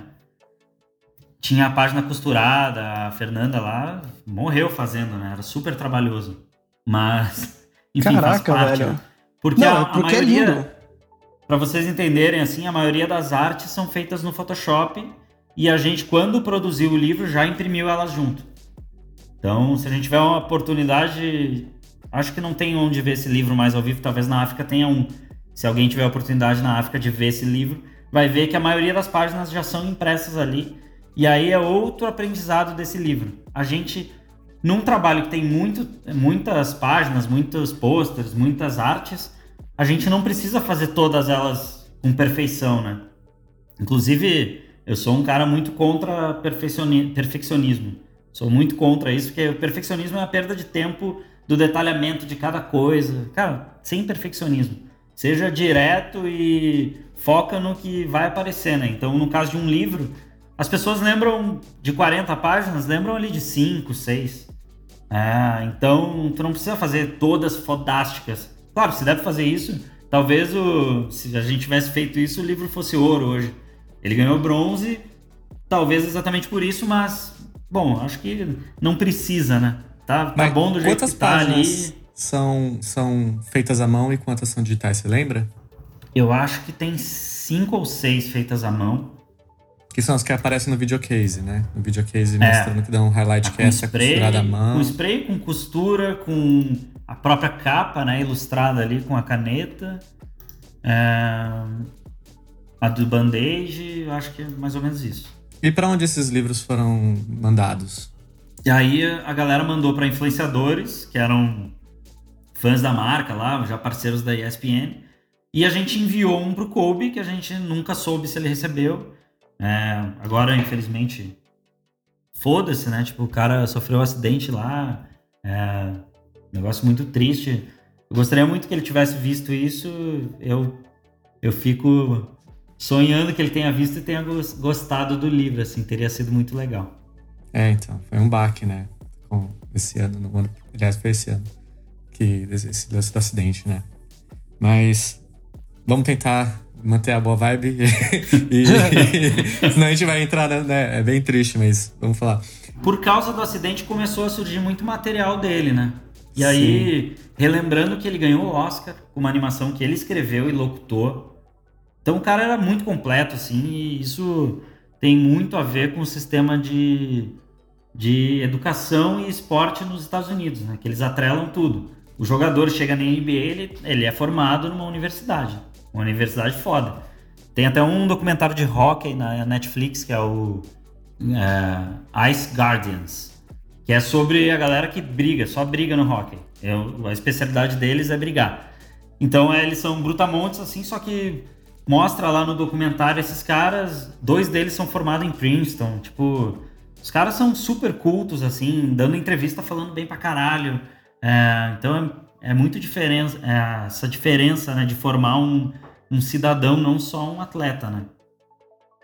Tinha a página costurada, a Fernanda lá morreu fazendo, né? Era super trabalhoso. Mas, enfim, Caraca, faz parte. velho. Né? Porque, Não, a, é a porque é maioria, lindo. Pra vocês entenderem, assim, a maioria das artes são feitas no Photoshop e a gente, quando produziu o livro, já imprimiu elas junto. Então, se a gente tiver uma oportunidade, acho que não tem onde ver esse livro mais ao vivo, talvez na África tenha um. Se alguém tiver a oportunidade na África de ver esse livro, vai ver que a maioria das páginas já são impressas ali. E aí é outro aprendizado desse livro. A gente, num trabalho que tem muito, muitas páginas, muitos posters, muitas artes, a gente não precisa fazer todas elas com perfeição, né? Inclusive, eu sou um cara muito contra perfeccioni perfeccionismo. Sou muito contra isso, porque o perfeccionismo é a perda de tempo do detalhamento de cada coisa. Cara, sem perfeccionismo. Seja direto e foca no que vai aparecer, né? Então, no caso de um livro, as pessoas lembram de 40 páginas, lembram ali de 5, 6. É, então, tu não precisa fazer todas fodásticas. Claro, se deve fazer isso, talvez o, se a gente tivesse feito isso, o livro fosse ouro hoje. Ele ganhou bronze, talvez exatamente por isso, mas, bom, acho que não precisa, né? Tá, tá bom do jeito que tá ali. São, são feitas à mão e quantas são digitais, você lembra? Eu acho que tem cinco ou seis feitas à mão. Que são as que aparecem no videocase, né? No videocase É. mostrando que dá um highlight que é essa costurada à mão. com spray, com costura, com a própria capa, né, ilustrada ali com a caneta. É, a do band-aid, eu acho que é mais ou menos isso. E pra onde esses livros foram mandados? E aí a galera mandou para influenciadores, que eram fãs da marca lá, já parceiros da ESPN. E a gente enviou um pro Kobe, que a gente nunca soube se ele recebeu. É, agora, infelizmente, foda-se, né? Tipo, o cara sofreu um acidente lá. É, negócio muito triste. Eu gostaria muito que ele tivesse visto isso. Eu, eu fico sonhando que ele tenha visto e tenha gos- gostado do livro, assim. Teria sido muito legal. É, então, foi um baque, né? Com esse ano, no ano. Aliás, foi esse ano. Que esse lance do acidente, né? Mas vamos tentar manter a boa vibe. e, senão a gente vai entrar, né? É bem triste, mas vamos falar. Por causa do acidente começou a surgir muito material dele, né? E aí, relembrando que ele ganhou o Oscar com uma animação que ele escreveu e locutou. Então o cara era muito completo, assim, e isso tem muito a ver com o sistema de, de educação e esporte nos Estados Unidos, né? Que eles atrelam tudo. O jogador chega na NBA, ele, ele é formado numa universidade. Uma universidade foda. Tem até um documentário de hockey na Netflix, que é o é, Ice Guardians, que é sobre a galera que briga, só briga no hockey. É, a especialidade deles é brigar. Então é, eles são brutamontes assim, só que mostra lá no documentário esses caras, dois deles são formados em Princeton, tipo, os caras são super cultos assim, dando entrevista falando bem pra caralho. É, então é, é muito diferença, é, essa diferença né, de formar um, um cidadão, não só um atleta, né?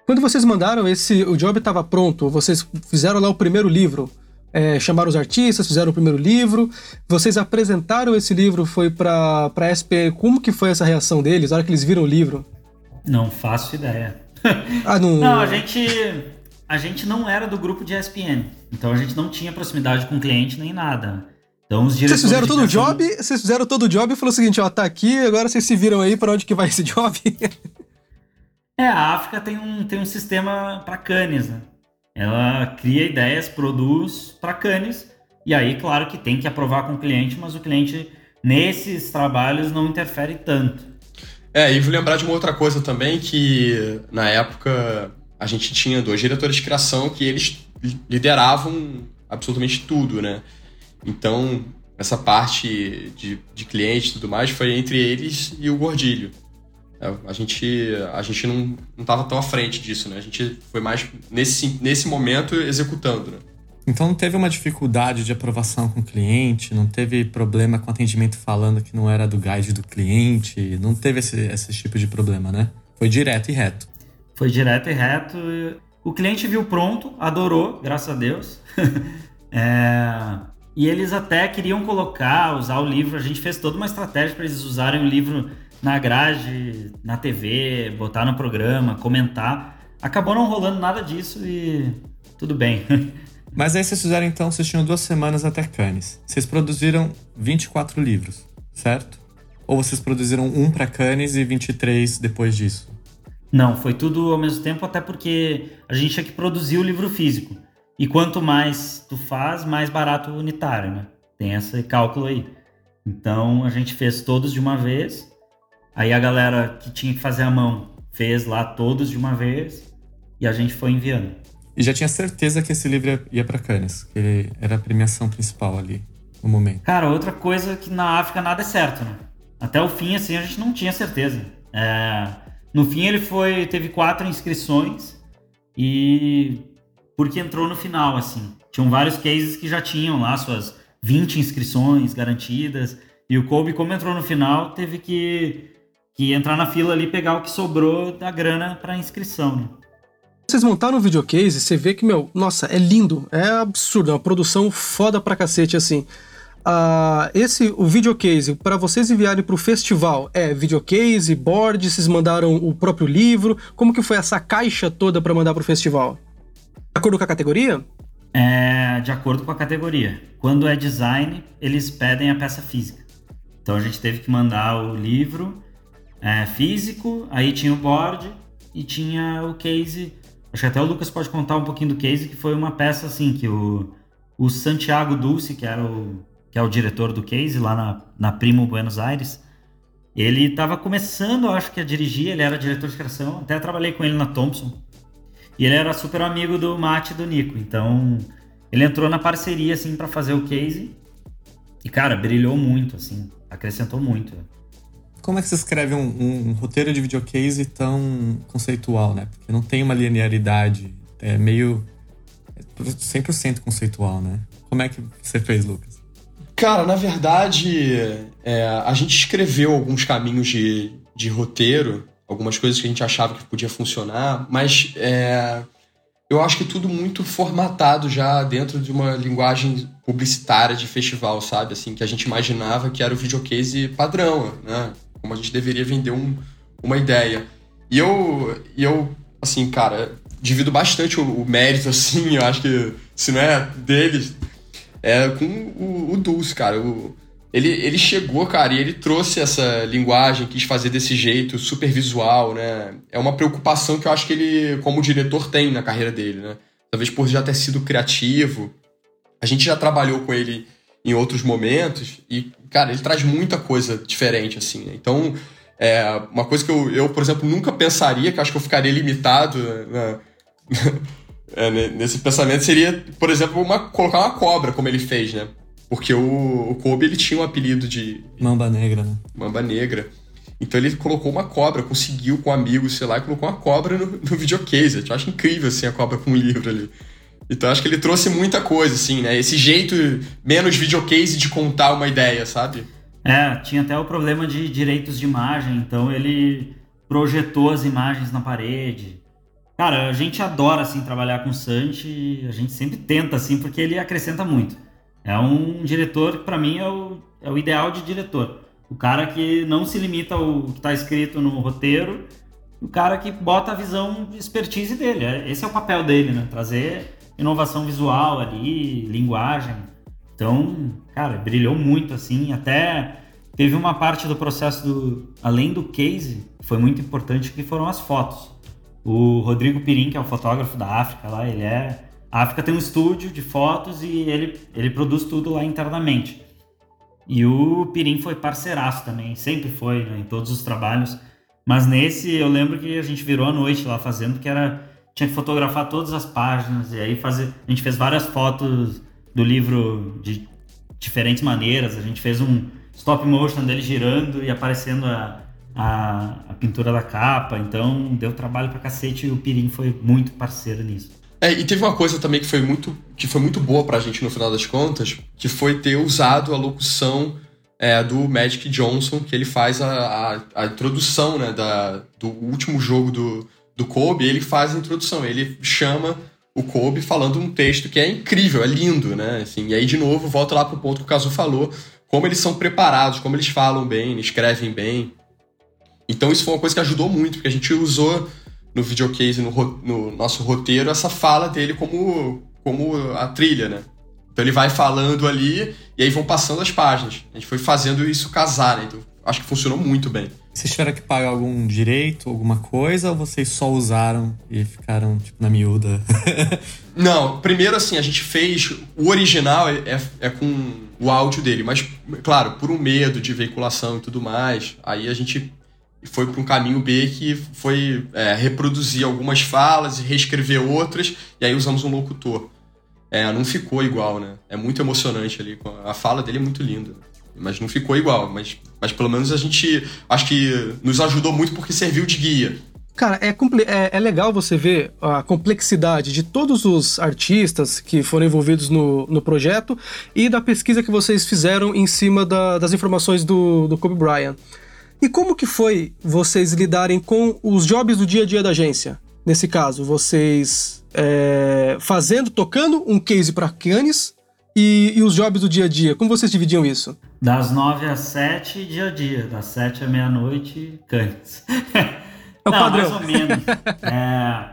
Quando vocês mandaram esse, o job estava pronto, vocês fizeram lá o primeiro livro, é, chamaram os artistas, fizeram o primeiro livro, vocês apresentaram esse livro, foi pra, pra SP, como que foi essa reação deles, na hora que eles viram o livro? Não faço ideia. Ah, não... Não, a gente, a gente não era do grupo de ESPN, então a gente não tinha proximidade com o cliente nem nada. Então os diretores Vocês fizeram todo o job, vocês fizeram todo o job e falou o seguinte, ó, tá aqui, agora vocês se viram aí pra onde que vai esse job. É, a África tem um, tem um sistema para canes, né? Ela cria ideias, produz para canes, e aí, claro que tem que aprovar com o cliente, mas o cliente, nesses trabalhos, não interfere tanto. É, e vou lembrar de uma outra coisa também, que na época a gente tinha dois diretores de criação que eles lideravam absolutamente tudo, né? Então, essa parte de, de cliente e tudo mais foi entre eles e o Gordilho. É, a gente, a gente não, não tava tão à frente disso, né? A gente foi mais nesse, nesse momento executando, né? Então não teve uma dificuldade de aprovação com o cliente, não teve problema com atendimento falando que não era do guide do cliente, não teve esse, esse tipo de problema, né? Foi direto e reto. Foi direto e reto. O cliente viu pronto, adorou, graças a Deus. é... E eles até queriam colocar, usar o livro. A gente fez toda uma estratégia para eles usarem o livro na grade, na TV, botar no programa, comentar. Acabou não rolando nada disso e tudo bem. Mas aí vocês fizeram então, vocês tinham duas semanas até Cannes. Vocês produziram 24 livros, certo? Ou vocês produziram um para Cannes e 23 depois disso? Não, foi tudo ao mesmo tempo, até porque a gente tinha que produzir o livro físico. E quanto mais tu faz, mais barato o unitário, né? Tem esse cálculo aí. Então a gente fez todos de uma vez. Aí a galera que tinha que fazer a mão fez lá todos de uma vez. E a gente foi enviando. E já tinha certeza que esse livro ia para Cannes, que era a premiação principal ali no momento. Cara, outra coisa que na África nada é certo, né? Até o fim, assim, a gente não tinha certeza. É... No fim, ele foi teve quatro inscrições e porque entrou no final, assim. Tinham vários cases que já tinham lá suas 20 inscrições garantidas e o Kobe, como entrou no final, teve que, que entrar na fila ali e pegar o que sobrou da grana para inscrição, né? Vocês montaram um videocase, você vê que, meu, nossa, é lindo, é absurdo, é uma produção foda pra cacete, assim. Uh, esse, o videocase, para vocês enviarem pro festival, é videocase, board, vocês mandaram o próprio livro, como que foi essa caixa toda para mandar pro festival? De acordo com a categoria? É, de acordo com a categoria. Quando é design, eles pedem a peça física. Então a gente teve que mandar o livro é, físico, aí tinha o board e tinha o case Acho que até o Lucas pode contar um pouquinho do case, que foi uma peça assim que o, o Santiago Dulce, que era o que é o diretor do case lá na, na Primo Buenos Aires, ele estava começando, acho que a dirigir, ele era diretor de criação, até trabalhei com ele na Thompson. E ele era super amigo do Mate e do Nico, então ele entrou na parceria assim para fazer o case. E cara, brilhou muito assim, acrescentou muito. Como é que você escreve um, um, um, roteiro de videocase tão conceitual, né? Porque não tem uma linearidade, é meio 100% conceitual, né? Como é que você fez, Lucas? Cara, na verdade, é, a gente escreveu alguns caminhos de, de roteiro, algumas coisas que a gente achava que podia funcionar, mas é, eu acho que tudo muito formatado já dentro de uma linguagem publicitária de festival, sabe? Assim, que a gente imaginava que era o videocase padrão, né? como a gente deveria vender um, uma ideia. E eu, e eu, assim, cara, divido bastante o, o, mérito, assim, eu acho que se não é deles, é com o, o Dulce, cara. O, ele, ele chegou, cara, e ele trouxe essa linguagem, quis fazer desse jeito, super visual, né? É uma preocupação que eu acho que ele, como diretor, tem na carreira dele, né? Talvez por já ter sido criativo. A gente já trabalhou com ele em outros momentos. E, cara, ele traz muita coisa diferente, assim. Né? Então, é, uma coisa que eu, eu, por exemplo, nunca pensaria, que acho que eu ficaria limitado né, é, nesse pensamento, seria, por exemplo, uma, colocar uma cobra, como ele fez, né? Porque o, o Kobe, ele tinha um apelido de... Mamba Negra, né? Mamba Negra. Então ele colocou uma cobra, conseguiu com amigos, sei lá, e colocou uma cobra no, no videocase. Eu acho incrível, assim, a cobra com o livro ali. Então acho que ele trouxe muita coisa, assim, né? Esse jeito menos videocase de contar uma ideia, sabe? É, tinha até o problema de direitos de imagem, então ele projetou as imagens na parede. Cara, a gente adora, assim, trabalhar com o Santi, a gente sempre tenta, assim, porque ele acrescenta muito. É um diretor que, para mim, é o, é o ideal de diretor. O cara que não se limita ao que está escrito no roteiro, o cara que bota a visão de expertise dele. É, esse é o papel dele, né? Trazer inovação visual ali, linguagem. Então, cara, brilhou muito assim, até teve uma parte do processo do além do case, que foi muito importante, que foram as fotos. O Rodrigo Pirim, que é o fotógrafo da África lá, ele é a África tem um estúdio de fotos e ele, ele produz tudo lá internamente. E o Pirim foi parceiraço também, sempre foi né, em todos os trabalhos. Mas nesse eu lembro que a gente virou a noite lá fazendo, que era tinha que fotografar todas as páginas e aí fazer. A gente fez várias fotos do livro de diferentes maneiras. A gente fez um stop motion dele girando e aparecendo a, a, a pintura da capa, então deu trabalho pra cacete e o Pirim foi muito parceiro nisso. É, e teve uma coisa também que foi muito, que foi muito boa pra gente no final das contas, que foi ter usado a locução é, do Magic Johnson, que ele faz a, a, a introdução né, da, do último jogo do, do Kobe, ele faz a introdução, ele chama o Kobe falando um texto que é incrível, é lindo, né? Assim, e aí, de novo, volta lá pro ponto que o Caso falou, como eles são preparados, como eles falam bem, escrevem bem. Então isso foi uma coisa que ajudou muito, porque a gente usou no videocase, no, no nosso roteiro, essa fala dele como, como a trilha, né? Então ele vai falando ali e aí vão passando as páginas. A gente foi fazendo isso casar, né? Então acho que funcionou muito bem. Vocês tiveram que pagar algum direito, alguma coisa, ou vocês só usaram e ficaram, tipo, na miúda? Não, primeiro assim, a gente fez. O original é, é, é, com o áudio dele, mas, claro, por um medo de veiculação e tudo mais, aí a gente foi para um caminho B que foi é, reproduzir algumas falas e reescrever outras, e aí usamos um locutor. É, não ficou igual, né? É muito emocionante ali. A fala dele é muito linda. Mas não ficou igual. Mas, mas pelo menos a gente acho que nos ajudou muito porque serviu de guia. Cara, é, é, é, legal você ver a complexidade de todos os artistas que foram envolvidos no, no projeto e da pesquisa que vocês fizeram em cima da, das informações do, do Kobe Bryant. E como que foi vocês lidarem com os jobs do dia a dia da agência? Nesse caso, vocês é, fazendo, tocando um case para Cannes e, e, os jobs do dia a dia. Como vocês dividiam isso? Das nove às sete, dia a dia. Das sete à meia-noite, Cannes. É o Não, padrão. mais ou menos. É,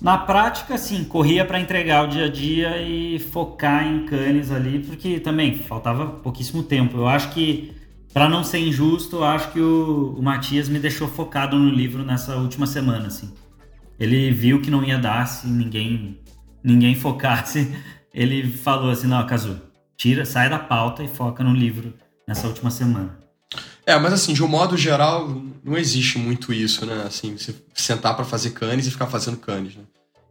na prática, sim, corria para entregar o dia a dia e focar em Cannes ali, porque também faltava pouquíssimo tempo. Eu acho que, para não ser injusto, acho que o, o Matias me deixou focado no livro nessa última semana, assim. Ele viu que não ia dar se ninguém ninguém focasse. Ele falou assim: "Não, Kazu, tira, sai da pauta e foca no livro nessa última semana". É, mas assim, de um modo geral, não existe muito isso, né? Assim, você sentar para fazer canes e ficar fazendo canes, né?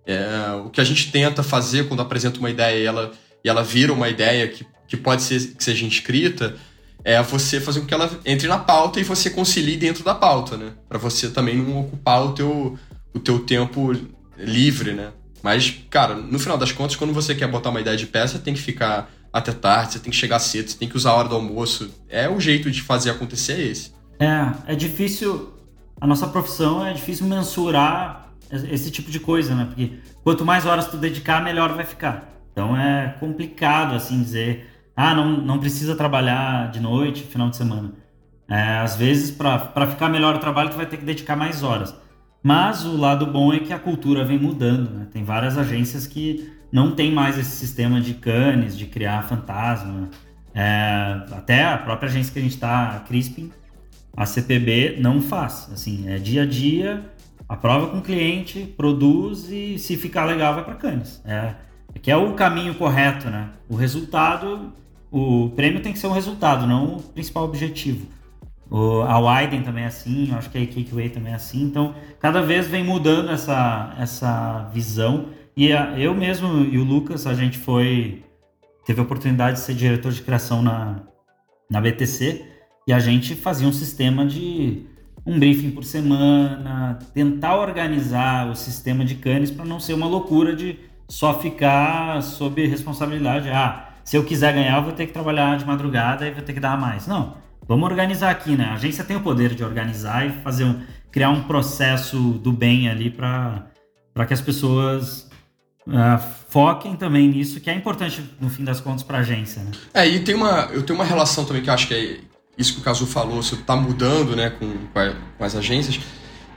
É, o que a gente tenta fazer quando apresenta uma ideia e ela, e ela vira uma ideia que, que pode ser que seja inscrita, é você fazer com que ela entre na pauta e você concilie dentro da pauta, né? Para você também não ocupar o teu, o teu tempo livre, né? Mas, cara, no final das contas, quando você quer botar uma ideia de peça, tem que ficar até tarde, você tem que chegar cedo, você tem que usar a hora do almoço. É o jeito de fazer acontecer esse. É, é difícil. A nossa profissão é difícil mensurar esse tipo de coisa, né? Porque quanto mais horas tu dedicar, melhor vai ficar. Então é complicado, assim, dizer, ah, não, não precisa trabalhar de noite, final de semana. É, às vezes, para ficar melhor o trabalho, tu vai ter que dedicar mais horas. Mas o lado bom é que a cultura vem mudando, né? Tem várias agências que não tem mais esse sistema de canes, de criar fantasma. É, até a própria agência que a gente está, a Crispin, a CPB não faz. Assim, é dia a dia, aprova com o cliente, produz e se ficar legal vai para canes. É, é, que é o caminho correto, né? O resultado, o prêmio tem que ser um resultado, não o principal objetivo. O, a Widen também é assim, eu acho que a Cakeway também é assim. Então, cada vez vem mudando essa, essa visão. E a, eu mesmo e o Lucas, a gente foi. Teve a oportunidade de ser diretor de criação na, na BTC. E a gente fazia um sistema de um briefing por semana, tentar organizar o sistema de canes para não ser uma loucura de só ficar sob responsabilidade. Ah, se eu quiser ganhar, eu vou ter que trabalhar de madrugada e vou ter que dar mais. Não Vamos organizar aqui, né? A agência tem o poder de organizar e fazer um, criar um processo do bem ali para que as pessoas uh, foquem também nisso, que é importante no fim das contas para a agência, né? É, e tem uma, eu tenho uma relação também que acho que é isso que o Casu falou, isso tá mudando, né, com, com as agências,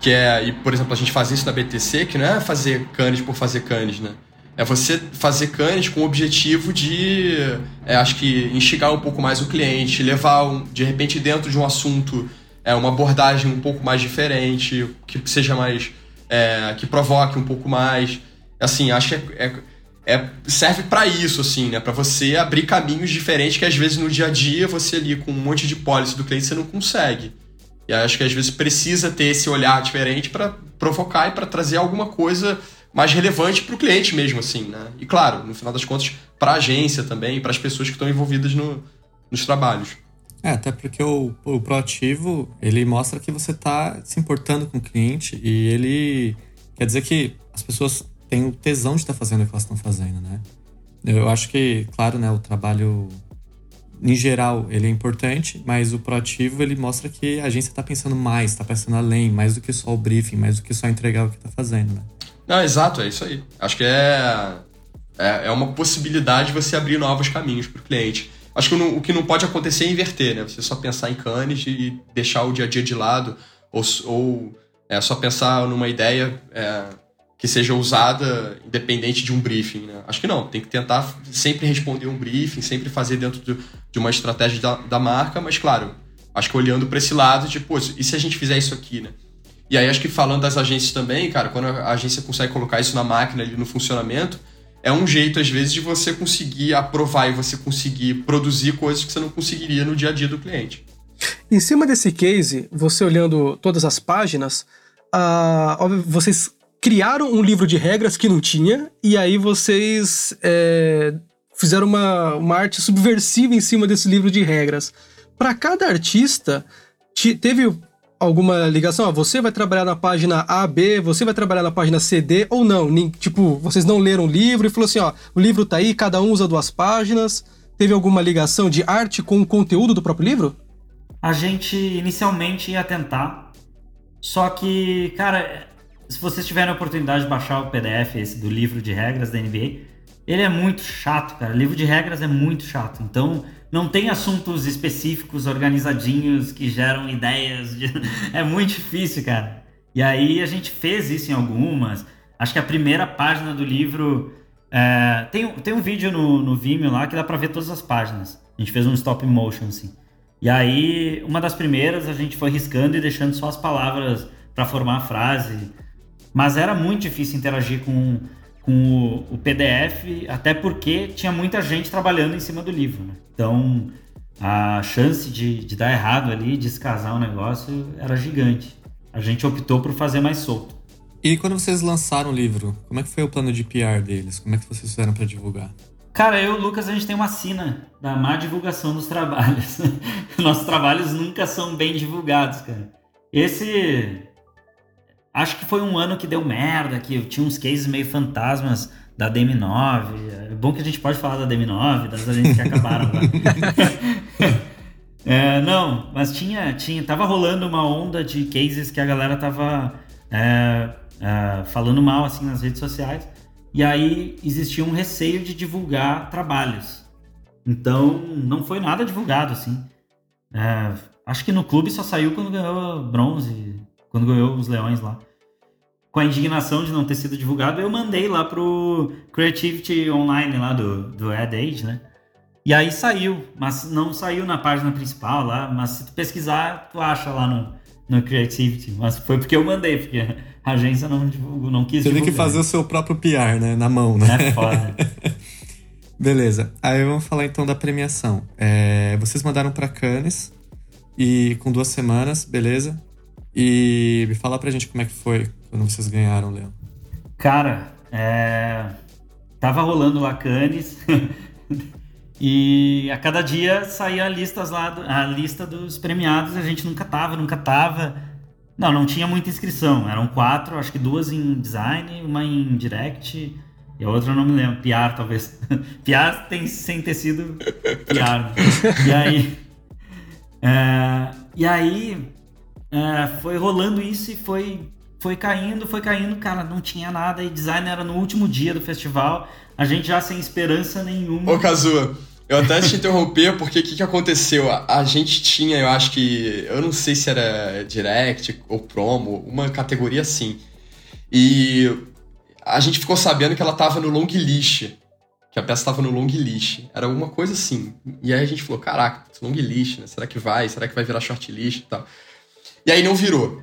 que é, e, por exemplo, a gente faz isso na BTC, que não é fazer canes por fazer canes, né? É você fazer canes com o objetivo de, é, acho que, instigar um pouco mais o cliente, levar, um, de repente, dentro de um assunto, é, uma abordagem um pouco mais diferente, que seja mais. É, que provoque um pouco mais. Assim, acho que é, é, é serve para isso, assim, né? Para você abrir caminhos diferentes que às vezes no dia a dia você ali com um monte de policy do cliente você não consegue. E acho que às vezes precisa ter esse olhar diferente para provocar e para trazer alguma coisa mais relevante para o cliente mesmo, assim, né? E claro, no final das contas, para a agência também, para as pessoas que estão envolvidas no, nos trabalhos. É, até porque o, o proativo, ele mostra que você está se importando com o cliente e ele quer dizer que as pessoas têm o tesão de estar tá fazendo o que elas estão fazendo, né? Eu acho que, claro, né, o trabalho em geral ele é importante, mas o proativo ele mostra que a agência está pensando mais, está pensando além, mais do que só o briefing, mais do que só entregar o que está fazendo, né? Não, exato, é isso aí. Acho que é, é, é uma possibilidade de você abrir novos caminhos para o cliente. Acho que o, o que não pode acontecer é inverter, né? Você só pensar em canes e deixar o dia a dia de lado, ou, ou é, só pensar numa ideia é, que seja usada independente de um briefing, né? Acho que não, tem que tentar sempre responder um briefing, sempre fazer dentro de, de uma estratégia da, da, marca, mas claro, acho que olhando para esse lado pô, e se a gente fizer isso aqui, né? E aí acho que falando das agências também, cara, quando a agência consegue colocar isso na máquina ali no funcionamento, é um jeito, às vezes, de você conseguir aprovar e você conseguir produzir coisas que você não conseguiria no dia a dia do cliente. Em cima desse case, você olhando todas as páginas, uh, vocês criaram um livro de regras que não tinha, e aí vocês é, fizeram uma, uma arte subversiva em cima desse livro de regras. Para cada artista, teve alguma ligação? Ah, você vai trabalhar na página A, B, você vai trabalhar na página C, D, ou não? Nem, tipo, vocês não leram o livro e falou assim, ó, o livro tá aí, cada um usa duas páginas. Teve alguma ligação de arte com o conteúdo do próprio livro? A gente inicialmente ia tentar, só que, cara, se vocês tiverem a oportunidade de baixar o PDF esse do livro de regras da NBA, ele é muito chato, cara. O livro de regras é muito chato. Então, não tem assuntos específicos, organizadinhos, que geram ideias. De... é muito difícil, cara. E aí a gente fez isso em algumas. Acho que a primeira página do livro. É... tem, tem um vídeo no, no Vimeo lá que dá pra ver todas as páginas. A gente fez um stop motion, assim. E aí, uma das primeiras, a gente foi riscando e deixando só as palavras para formar a frase. Mas era muito difícil interagir com com o, o, PDF, até porque tinha muita gente trabalhando em cima do livro. Né? Então a chance de, de dar errado ali, descasar o negócio, era gigante. A gente optou por fazer mais solto. E quando vocês lançaram o livro, como é que foi o plano de PR deles? Como é que vocês fizeram para divulgar? Cara, eu e o Lucas, a gente tem uma sina da má divulgação dos trabalhos. Nossos trabalhos nunca são bem divulgados, cara. Esse Acho que foi um ano que deu merda, que tinha uns cases meio fantasmas da DM9. É bom que a gente pode falar da DM9, das agências que acabaram lá. é, não, mas tinha, tinha, tava rolando uma onda de cases que a galera tava é, é, falando mal assim nas redes sociais. E aí existia um receio de divulgar trabalhos. Então não foi nada divulgado assim. É, acho que no clube só saiu quando ganhou bronze, quando ganhou os leões lá com a indignação de não ter sido divulgado, eu mandei lá pro Creativity Online lá do, do Ad Age, né? E aí saiu, mas não saiu na página principal lá, mas se tu pesquisar, tu acha lá no, no Creativity. Mas foi porque eu mandei, porque a agência não divulgou, não quis Você divulgar. tem que fazer o seu próprio PR, né? Na mão, né? É foda. Beleza. Aí vamos falar então da premiação. É, vocês mandaram para Cannes e com duas semanas, beleza? E fala pra gente como é que foi quando vocês ganharam, Léo. Cara, é... tava rolando lá Cannes e a cada dia saía listas lá, a lista dos premiados, a gente nunca tava, nunca tava. Não, não tinha muita inscrição, eram quatro, acho que duas em design, uma em direct e a outra eu não me lembro, PR talvez. PR tem sem ter sido PR. Né? E aí. É... e aí é, foi rolando isso e foi, foi caindo, foi caindo, cara, não tinha nada. E design era no último dia do festival, a gente já sem esperança nenhuma. Ô, Kazuha, eu até te interromper, porque o que, que aconteceu? A, a, gente tinha, eu acho que. Eu não sei se era direct ou promo, uma categoria assim. E a gente ficou sabendo que ela tava no long list. Que a peça tava no long list. Era alguma coisa assim. E aí a gente falou: caraca, long list, né? Será que vai? Será que vai virar short list e tal? E aí não virou.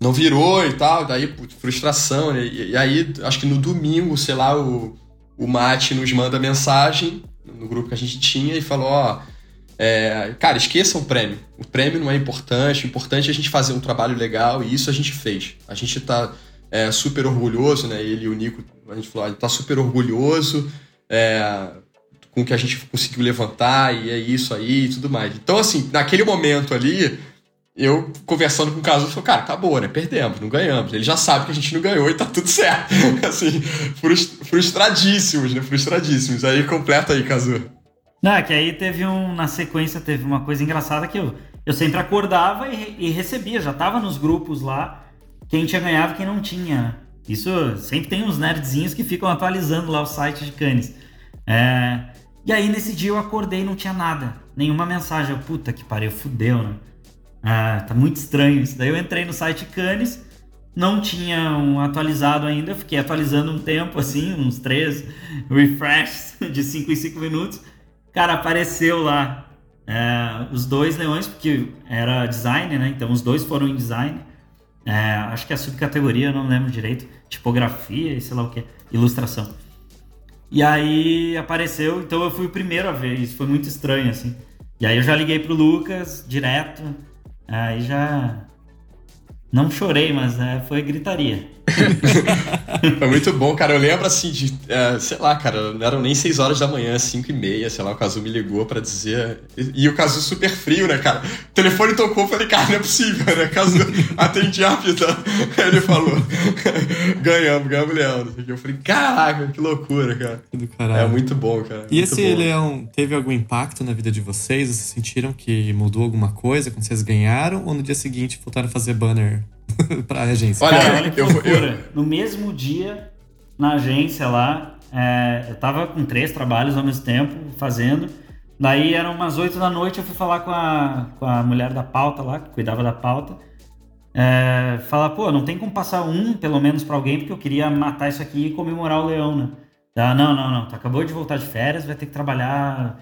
Não virou e tal, daí frustração, né? E, e aí, acho que no domingo, sei lá, o, o Mate nos manda mensagem no grupo que a gente tinha e falou, ó, é, cara, esqueçam o prêmio. O prêmio não é importante, o importante é a gente fazer um trabalho legal e isso a gente fez. A gente tá é, super orgulhoso, né? Ele e o Nico, a gente falou, gente tá super orgulhoso é, com o que a gente conseguiu levantar, e é isso aí e tudo mais. Então, assim, naquele momento ali, eu conversando com o Caso, falei, cara, acabou, né? Perdemos, não ganhamos. Ele já sabe que a gente não ganhou e tá tudo certo. assim, frustradíssimos, né? Frustradíssimos. Aí completa aí, Caso. Não, é que aí teve um. Na sequência, teve uma coisa engraçada que eu, eu sempre acordava e, e recebia, já tava nos grupos lá, quem tinha ganhado e quem não tinha. Isso sempre tem uns nerdzinhos que ficam atualizando lá o site de Canis. É, e aí nesse dia eu acordei e não tinha nada, nenhuma mensagem. Eu, puta que pariu, fudeu, né? Ah, tá muito estranho isso. Daí eu entrei no site Canis, não tinha um atualizado ainda, fiquei atualizando um tempo assim, uns três refreshes de 5 em 5 minutos. Cara, apareceu lá é, os dois leões, porque era design, né? Então os dois foram em design. É, acho que a subcategoria, não lembro direito. Tipografia e sei lá o que. Ilustração. E aí apareceu, então eu fui o primeiro a ver. Isso foi muito estranho, assim. E aí eu já liguei pro Lucas direto. Aí já. Não chorei, mas é, foi gritaria. Foi muito bom, cara. Eu lembro assim de, é, sei lá, cara, não eram nem 6 horas da manhã, 5 e meia, sei lá, o Cazu me ligou pra dizer. E, e o Cazu super frio, né, cara? O telefone tocou, falei, cara, não é possível, né? Cazu atendi rápido. Ele falou, ganhamos, ganhamos leão. Eu falei, caraca, que loucura, cara. É muito bom, cara. E muito esse bom. leão teve algum impacto na vida de vocês? Vocês sentiram que mudou alguma coisa quando vocês ganharam? Ou no dia seguinte voltaram a fazer banner pra agência? Olha, Cara, olha que eu, loucura. eu, No mesmo dia, na agência lá, é, eu tava com três trabalhos ao mesmo tempo, fazendo. Daí eram umas oito da noite, eu fui falar com a, com a mulher da pauta lá, que cuidava da pauta. É, falar, pô, não tem como passar um, pelo menos, pra alguém, porque eu queria matar isso aqui e comemorar o leão, né? Ah, não, não, não, tu acabou de voltar de férias, vai ter que trabalhar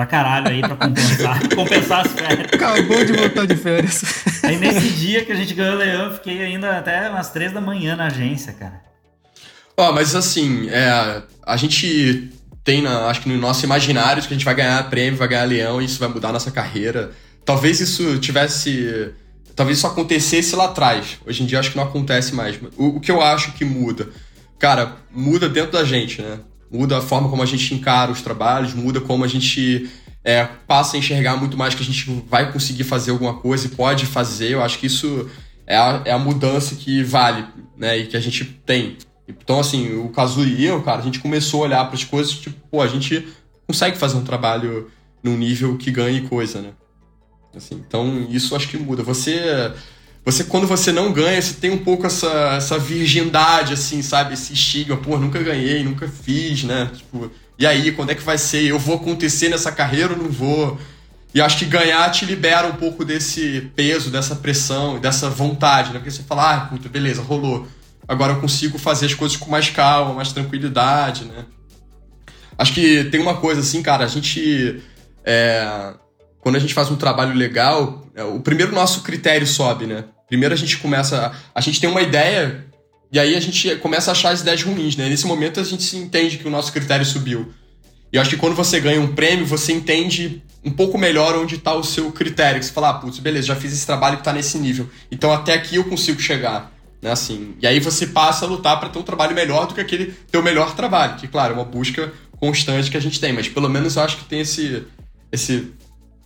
pra caralho aí pra compensar, compensar as férias. Acabou de voltar de férias. Aí nesse dia que a gente ganhou o leão, eu fiquei ainda até umas três da manhã na agência, cara. Ó, mas assim, é, a gente tem, na, acho que no nosso imaginário, que a gente vai ganhar prêmio, vai ganhar leão e isso vai mudar a nossa carreira. Talvez isso tivesse. Talvez isso acontecesse lá atrás. Hoje em dia acho que não acontece mais. O, o que eu acho que muda? Cara, muda dentro da gente, né? Muda a forma como a gente encara os trabalhos, muda como a gente é, passa a enxergar muito mais que a gente vai conseguir fazer alguma coisa e pode fazer. Eu acho que isso é a, é a mudança que vale, né? E que a gente tem. Então, assim, o Kazu e eu, cara, a gente começou a olhar para as coisas, tipo, pô, a gente consegue fazer um trabalho num nível que ganhe coisa, né? Assim, então, isso acho que muda. Você, você quando você não ganha, você tem um pouco essa, essa virgindade, assim, sabe? Esse estigma, pô, nunca ganhei, nunca fiz, né? Tipo, e aí, quando é que vai ser? Eu vou acontecer nessa carreira ou não vou? E acho que ganhar te libera um pouco desse peso, dessa pressão, dessa vontade, né? Porque você fala, ah, puta, beleza, rolou agora eu consigo fazer as coisas com mais calma, mais tranquilidade, né? Acho que tem uma coisa assim, cara, a gente. É, quando a gente faz um trabalho legal, é, o primeiro nosso critério sobe, né? Primeiro a gente começa. A gente tem uma ideia e aí a gente começa a achar as ideias ruins, né? Nesse momento a gente entende que o nosso critério subiu. E eu acho que quando você ganha um prêmio, você entende um pouco melhor onde está o seu critério. Você fala, ah, putz, beleza, já fiz esse trabalho que está nesse nível. Então até aqui eu consigo chegar. Né, assim, e aí você passa a lutar para ter um trabalho melhor do que aquele teu melhor trabalho, que claro, é uma busca constante que a gente tem, mas pelo menos eu acho que tem esse esse,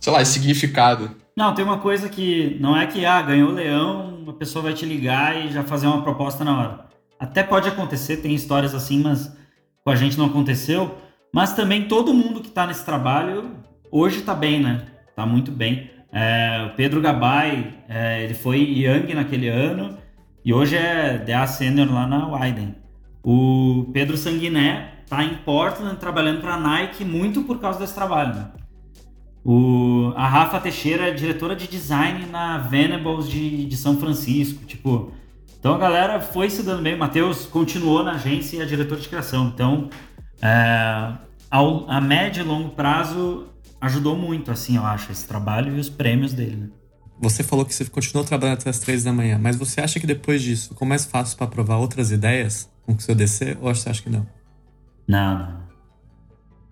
sei lá, esse significado. Não, tem uma coisa que não é que ah, ganhou o leão, uma pessoa vai te ligar e já fazer uma proposta na hora. Até pode acontecer, tem histórias assim, mas com a gente não aconteceu. Mas também todo mundo que está nesse trabalho hoje está bem, né? Tá muito bem. É, o Pedro Gabay, é, ele foi Young naquele ano e hoje é DA Senior lá na Widen. O Pedro Sanguiné tá em Portland trabalhando para a Nike muito por causa desse trabalho. Né? O, a Rafa Teixeira é diretora de design na Venables de, de São Francisco. Tipo, então a galera foi se dando bem. O Matheus continuou na agência e é diretor de criação. Então, é, ao, a médio e longo prazo ajudou muito, assim, eu acho, esse trabalho e os prêmios dele. Né? Você falou que você continuou trabalhando até as três da manhã, mas você acha que depois disso ficou mais fácil para aprovar outras ideias com o seu DC ou você acha que não? Não, não.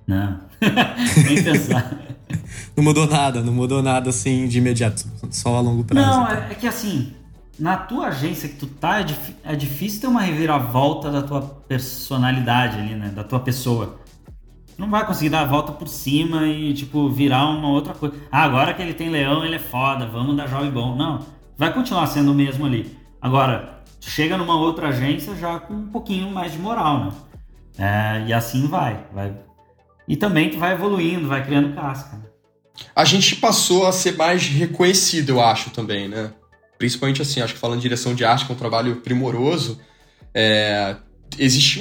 Não. Nem pensar. não mudou nada, não mudou nada assim de imediato, só a longo prazo. Não, então. é, é que assim, na tua agência que tu tá, é, é, difícil ter uma reviravolta da tua personalidade ali, né? Da tua pessoa. não vai conseguir dar a volta por cima e, tipo, virar uma outra coisa. Ah, agora que ele tem leão, ele é foda, vamos dar job bom. Não, vai continuar sendo o mesmo ali. Agora, chega numa outra agência já com um pouquinho mais de moral, né? É, e assim vai, vai. E também tu vai evoluindo, vai criando casca. A gente passou a ser mais reconhecido, eu acho, também, né? Principalmente assim, acho que falando de direção de arte, que é um trabalho primoroso, é,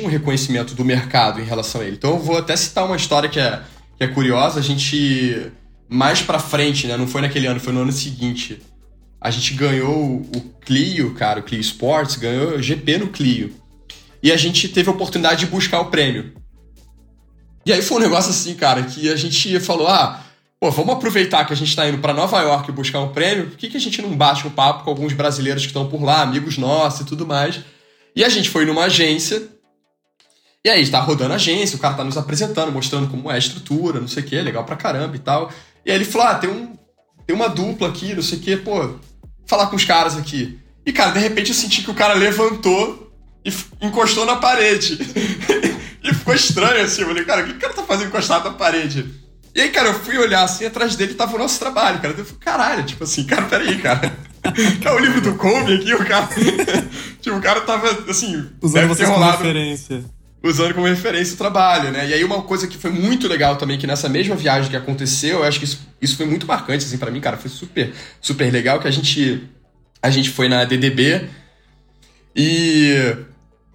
um reconhecimento do mercado em relação a ele. Então eu vou até citar uma história que é, que é curiosa. A gente, mais pra frente, né? Não foi naquele ano, foi no ano seguinte. A gente ganhou o Clio, cara, o Clio Sports, ganhou GP no Clio. E a gente teve a oportunidade de buscar o prêmio. E aí foi um negócio assim, cara, que a gente falou: ah, pô, vamos aproveitar que a gente está indo para Nova York buscar um prêmio, por que, que a gente não bate um papo com alguns brasileiros que estão por lá, amigos nossos e tudo mais? E a gente foi numa agência, e aí está rodando a agência, o cara tá nos apresentando, mostrando como é a estrutura, não sei o que, legal pra caramba e tal. E aí ele falou: ah, tem, um, tem uma dupla aqui, não sei o que, pô, falar com os caras aqui. E, cara, de repente eu senti que o cara levantou e encostou na parede. e ficou estranho assim. Eu falei, cara, o que o cara tá fazendo encostado na parede? E aí, cara, eu fui olhar assim, atrás dele tava o nosso trabalho, cara. Eu falei, caralho, tipo assim, cara, peraí, cara. Que é o livro do Kobe aqui, o cara. tipo, o cara tava, assim. Usando como referência. Usando como referência o trabalho, né? E aí, uma coisa que foi muito legal também, que nessa mesma viagem que aconteceu, eu acho que isso, isso foi muito marcante, assim, para mim, cara. Foi super, super legal que a gente. A gente foi na DDB e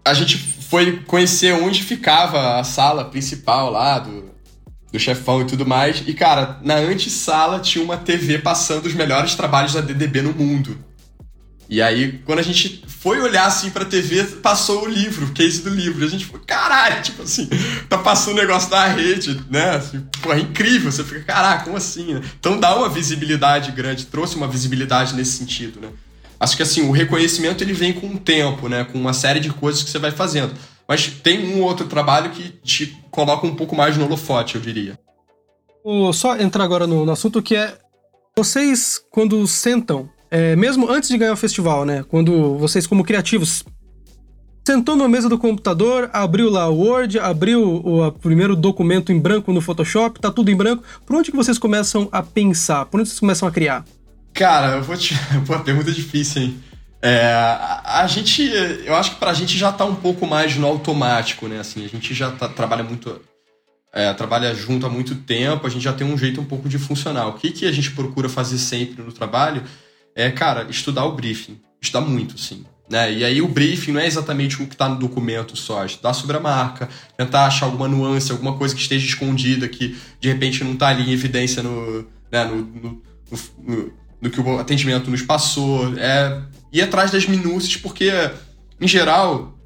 a gente foi conhecer onde ficava a sala principal lá do, do chefão e tudo mais. E, cara, na antessala tinha uma TV passando os melhores trabalhos da DDB no mundo. E aí, quando a gente foi olhar assim pra TV, passou o livro, o case do livro. E a gente falou, caralho, tipo assim, tá passando o negócio da rede, né? Assim, pô, é incrível. Você fica, caraca, como assim? Né? Então dá uma visibilidade grande, trouxe uma visibilidade nesse sentido, né? Acho que assim, o reconhecimento ele vem com o tempo, né? Com uma série de coisas que você vai fazendo. Mas tem um outro trabalho que te coloca um pouco mais no holofote, eu diria. Vou só entrar agora no, no assunto que é. Vocês, quando sentam, é, mesmo antes de ganhar o festival, né? Quando vocês, como criativos, sentou na mesa do computador, abriu lá o Word, abriu o, primeiro documento em branco no Photoshop, tá tudo em branco. Por onde que vocês começam a pensar? Por onde vocês começam a criar? Cara, eu vou te. Pô, pergunta difícil, hein? É, a, a, gente, eu acho que pra gente já tá um pouco mais no automático, né? Assim, a gente já tá, trabalha muito, é, trabalha junto há muito tempo, a gente já tem um jeito um pouco de funcionar. O que, que a gente procura fazer sempre no trabalho é, cara, estudar o briefing. Estudar muito, sim. Né? E aí o briefing não é exatamente o que está no documento só, estudar sobre a marca, tentar achar alguma nuance, alguma coisa que esteja escondida, que de repente não está ali em evidência no, né, no, no, no, no que o atendimento nos passou. É ir atrás das minúcias, porque, em geral,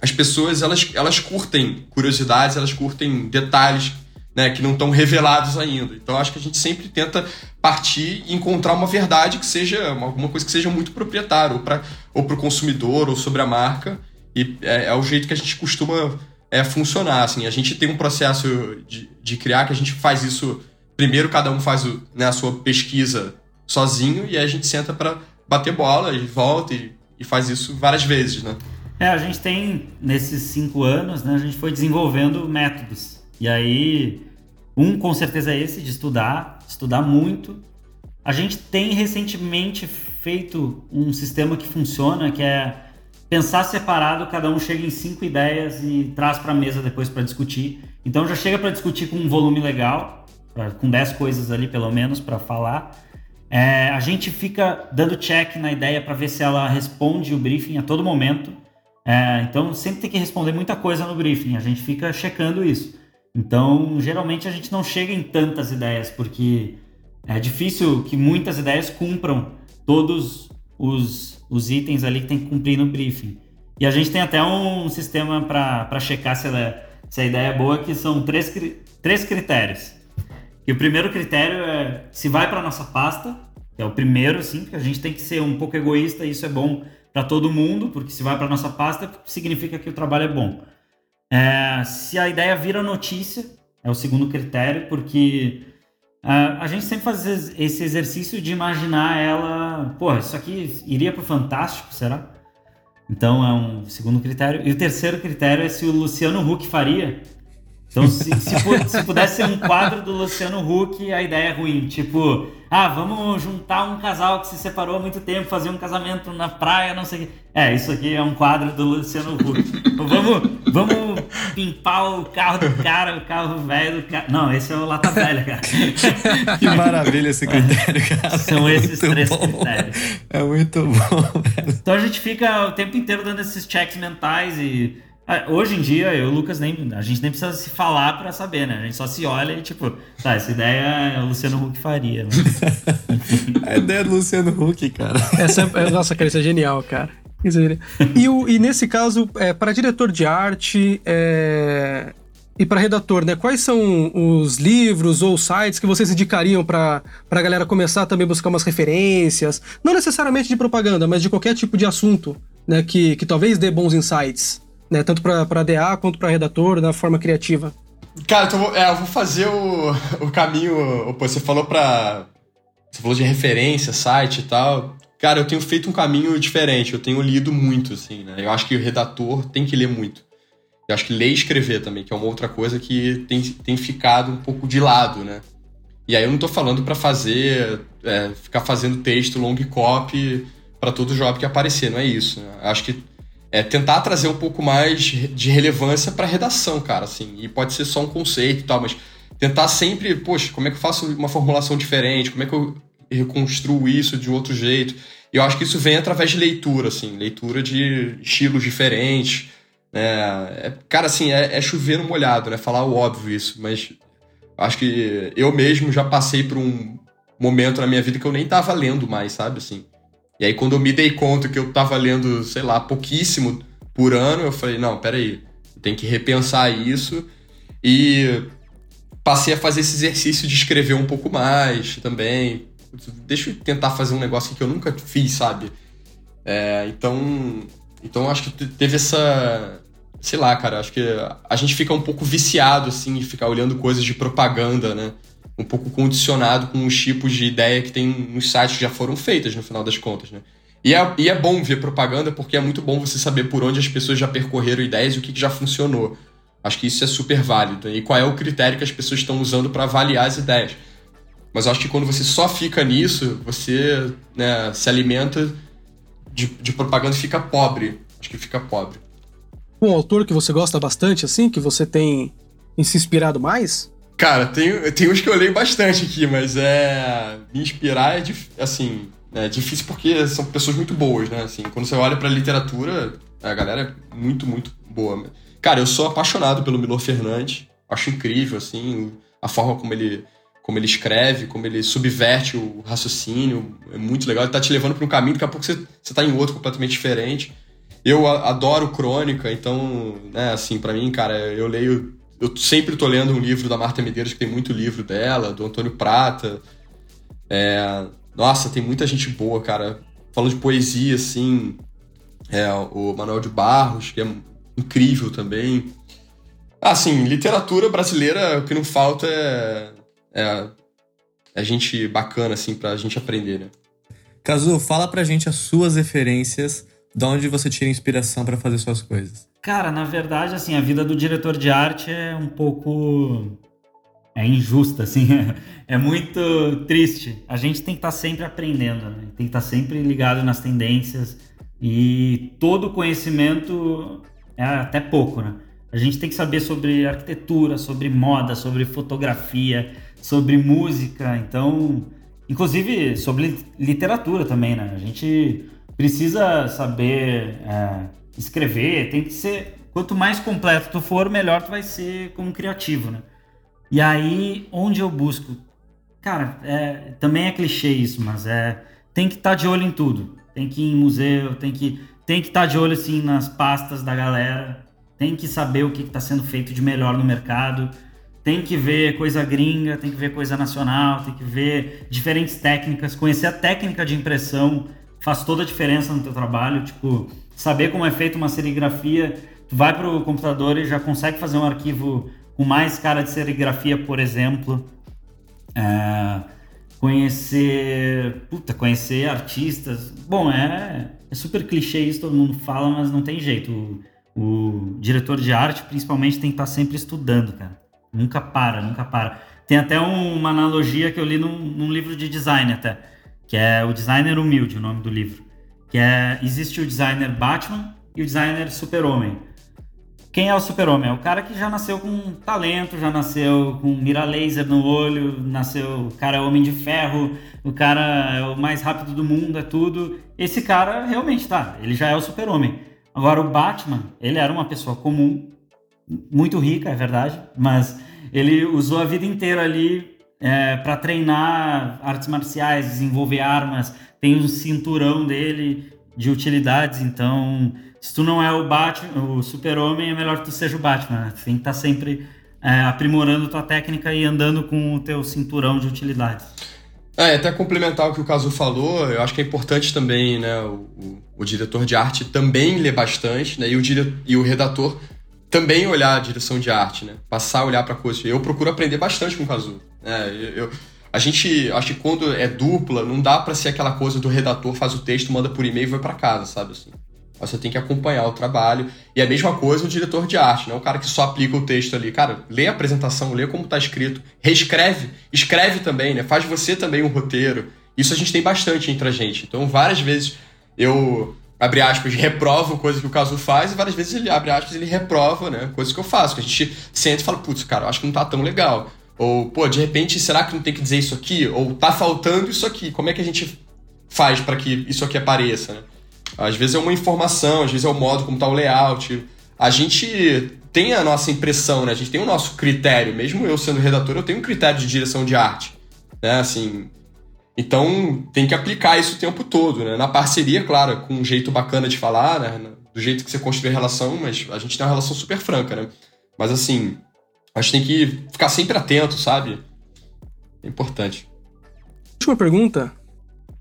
as pessoas elas, elas curtem curiosidades, elas curtem detalhes né, que não estão revelados ainda. Então acho que a gente sempre tenta partir e encontrar uma verdade que seja alguma coisa que seja muito proprietária, ou para ou o consumidor, ou sobre a marca. E é, é, o jeito que a gente costuma é, funcionar. Assim. A gente tem um processo de, de criar que a gente faz isso. Primeiro, cada um faz o, né, a sua pesquisa sozinho, e aí a gente senta para bater bola e volta e, e faz isso várias vezes, né? É, a gente tem, nesses cinco anos, né, a gente foi desenvolvendo métodos. E aí, um com certeza é esse, de estudar, estudar muito. A gente tem recentemente feito um sistema que funciona, que é pensar separado, cada um chega em cinco ideias e traz para a mesa depois para discutir. Então já chega para discutir com um volume legal, pra, com 10 coisas ali pelo menos para falar. É, a gente fica dando check na ideia para ver se ela responde o briefing a todo momento. É, então, sempre tem que responder muita coisa no briefing. A gente fica checando isso. Então, geralmente a gente não chega em tantas ideias, porque é difícil que muitas ideias cumpram todos os, os itens ali que tem que cumprir no briefing. E a gente tem até um sistema para checar se, ela, se a ideia é boa, que são três, três critérios. E o primeiro critério é se vai para nossa pasta, é o primeiro, assim, porque a gente tem que ser um pouco egoísta e isso é bom para todo mundo, porque se vai para nossa pasta, significa que o trabalho é bom. É, se a ideia vira notícia, é o segundo critério, porque uh, a gente sempre faz esse exercício de imaginar ela, pô, isso aqui iria para o Fantástico, será? Então é um segundo critério. E o terceiro critério é se o Luciano Huck faria. Então, se, se, se, pudesse ser um quadro do Luciano Huck, a ideia é ruim. Tipo, ah, vamos juntar um casal que se separou há muito tempo, fazer um casamento na praia, não sei o quê. É, isso aqui é um quadro do Luciano Huck. vamos, vamos pimpar o carro do cara, o carro velho do cara. Não, esse é o Lata Velha, cara. que maravilha esse critério, cara. São esses muito três bom, critérios. É muito bom, velho. Então a gente fica o tempo inteiro dando esses checks mentais e hoje em dia, eu e o Lucas nem. A gente nem precisa se falar para saber, né? A gente só se olha e, tipo, tá, essa ideia o Luciano Huck faria. Mas... a ideia do Luciano Huck, cara. Essa é, nossa, cara, isso é genial, cara. E, o, e nesse caso, é, para diretor de arte é, e para redator, né? Quais são os livros ou sites que vocês indicariam para a galera começar também a buscar umas referências? Não necessariamente de propaganda, mas de qualquer tipo de assunto, né? Que, que talvez dê bons insights né? Tanto para DA quanto para redator, da forma criativa. Cara, então é, eu vou fazer o, o caminho. Pô, você falou para Você falou de referência, site e tal. Cara, eu tenho feito um caminho diferente. Eu tenho lido muito, assim, né? Eu acho que o redator tem que ler muito. Eu acho que ler e escrever também, que é uma outra coisa que tem, tem ficado um pouco de lado, né? E aí eu não tô falando para fazer. É, ficar fazendo texto long copy para todo job que aparecer, não é isso. Né? Acho que é tentar trazer um pouco mais de relevância para a redação, cara, assim. E pode ser só um conceito e tal, mas tentar sempre, poxa, como é que eu faço uma formulação diferente? Como é que eu reconstruo isso de outro jeito? E eu acho que isso vem através de leitura, assim, leitura de estilos diferentes. Né? É, cara, assim, é, é chover no molhado, né? Falar o óbvio isso, mas acho que eu mesmo já passei por um momento na minha vida que eu nem tava lendo mais, sabe, assim. E aí, quando eu me dei conta que eu tava lendo, sei lá, pouquíssimo por ano, eu falei, não, peraí, tem que repensar isso. E passei a fazer esse exercício de escrever um pouco mais também. Deixa eu tentar fazer um negócio que eu nunca fiz, sabe? É, então, então acho que teve essa. Sei lá, cara, acho que a gente fica um pouco viciado, assim, em ficar olhando coisas de propaganda, né? Um pouco condicionado com os tipos de ideia que tem nos sites que já foram feitas, no final das contas, né? E é, e é bom ver propaganda porque é muito bom você saber por onde as pessoas já percorreram ideias e o que, que já funcionou. Acho que isso é super válido. E qual é o critério que as pessoas estão usando para avaliar as ideias. Mas acho que quando você só fica nisso, você né, se alimenta de, de propaganda e fica pobre. Acho que fica pobre. Um autor que você gosta bastante, assim, que você tem se inspirado mais? Cara, tem, tem uns que eu leio bastante aqui, mas é. Me inspirar é, assim, é difícil porque são pessoas muito boas, né? Assim, quando você olha pra literatura, a galera é muito, muito boa. Cara, eu sou apaixonado pelo Milor Fernandes. Acho incrível, assim, a forma como ele, como ele escreve, como ele subverte o raciocínio. É muito legal. Ele tá te levando para um caminho, daqui a pouco você, você tá em outro completamente diferente. Eu adoro crônica, então, né, assim, para mim, cara, eu leio eu sempre tô lendo um livro da Marta Medeiros, que tem muito livro dela, do Antônio Prata. É, nossa, tem muita gente boa, cara. Falando de poesia, assim. É, o Manuel de Barros, que é incrível também. Assim, literatura brasileira, o que não falta é, é, é gente bacana, assim, pra gente aprender, né? Cazu, fala pra gente as suas referências, de onde você tira inspiração para fazer suas coisas. Cara, na verdade, assim, a vida do diretor de arte é um pouco é injusta, assim, é, muito triste. A gente tem que estar tá sempre aprendendo, né? tem que estar tá sempre ligado nas tendências e todo conhecimento é até pouco, né? A gente tem que saber sobre arquitetura, sobre moda, sobre fotografia, sobre música, então, inclusive sobre literatura também, né? A gente precisa saber é, escrever, tem que ser. Quanto mais completo tu for, melhor tu vai ser como criativo, né? E aí, onde eu busco? Cara, é, também é clichê isso, mas é. Tem que estar tá de olho em tudo. Tem que ir em museu, tem que tem que estar tá de olho assim nas pastas da galera. Tem que saber o que está sendo feito de melhor no mercado. Tem que ver coisa gringa, tem que ver coisa nacional, tem que ver diferentes técnicas, conhecer a técnica de impressão faz toda a diferença no teu trabalho. Tipo, saber como é feita uma serigrafia, tu vai para o computador e já consegue fazer um arquivo com mais cara de serigrafia, por exemplo. É, conhecer, puta, conhecer artistas. Bom, é, é super clichê isso, todo mundo fala, mas não tem jeito. O, o diretor de arte, principalmente, tem que estar tá sempre estudando, cara. Nunca para, nunca para. Tem até um, uma analogia que eu li num, num, livro de design até, que é o Designer Humilde, o nome do livro. Que é, existe o designer Batman e o designer Super-Homem. Quem é o super-homem? É o cara que já nasceu com talento, já nasceu com mira laser no olho, nasceu, o cara é homem de ferro, o cara é o mais rápido do mundo, é tudo. Esse cara realmente tá, ele já é o super-homem. Agora o Batman, ele era uma pessoa comum, muito rica, é verdade, mas ele usou a vida inteira ali é, para treinar artes marciais, desenvolver armas, tem um cinturão dele de utilidades, então se tu não é o Batman, o super-homem, é melhor que tu seja o Batman. Né? Tem que estar tá sempre é, aprimorando tua técnica e andando com o teu cinturão de utilidades. É, até complementar o que o Caso falou, eu acho que é importante também, né, o, o, o diretor de arte também ler bastante, né, e o, dire, e o redator também olhar a direção de arte, né, passar a olhar para coisas. Eu procuro aprender bastante com o Caso. Né, eu, a gente, acho que quando é dupla, não dá para ser aquela coisa do redator faz o texto, manda por e-mail e vai para casa, sabe assim. Você tem que acompanhar o trabalho. E a mesma coisa o diretor de arte, não é o cara que só aplica o texto ali. Cara, lê a apresentação, lê como está escrito, reescreve, escreve também, né? Faz você também um roteiro. Isso a gente tem bastante entre a gente. Então, várias vezes eu, abre aspas, reprovo coisas que o Caso faz e várias vezes ele, abre aspas, ele reprova, né? Coisas que eu faço. Que a gente senta e fala, putz, cara, eu acho que não tá tão legal. Ou, pô, de repente, será que não tem que dizer isso aqui? Ou tá faltando isso aqui? Como é que a gente faz para que isso aqui apareça, né? Às vezes é uma informação, às vezes é o modo como está o layout. A gente tem a nossa impressão, né? A gente tem o nosso critério. Mesmo eu sendo redator, eu tenho um critério de direção de arte. Né? Assim, então tem que aplicar isso o tempo todo, né? Na parceria, claro, com um jeito bacana de falar, né? Do jeito que você construir a relação, mas a gente tem uma relação super franca, né? Mas assim, a gente tem que ficar sempre atento, sabe? É importante. Última pergunta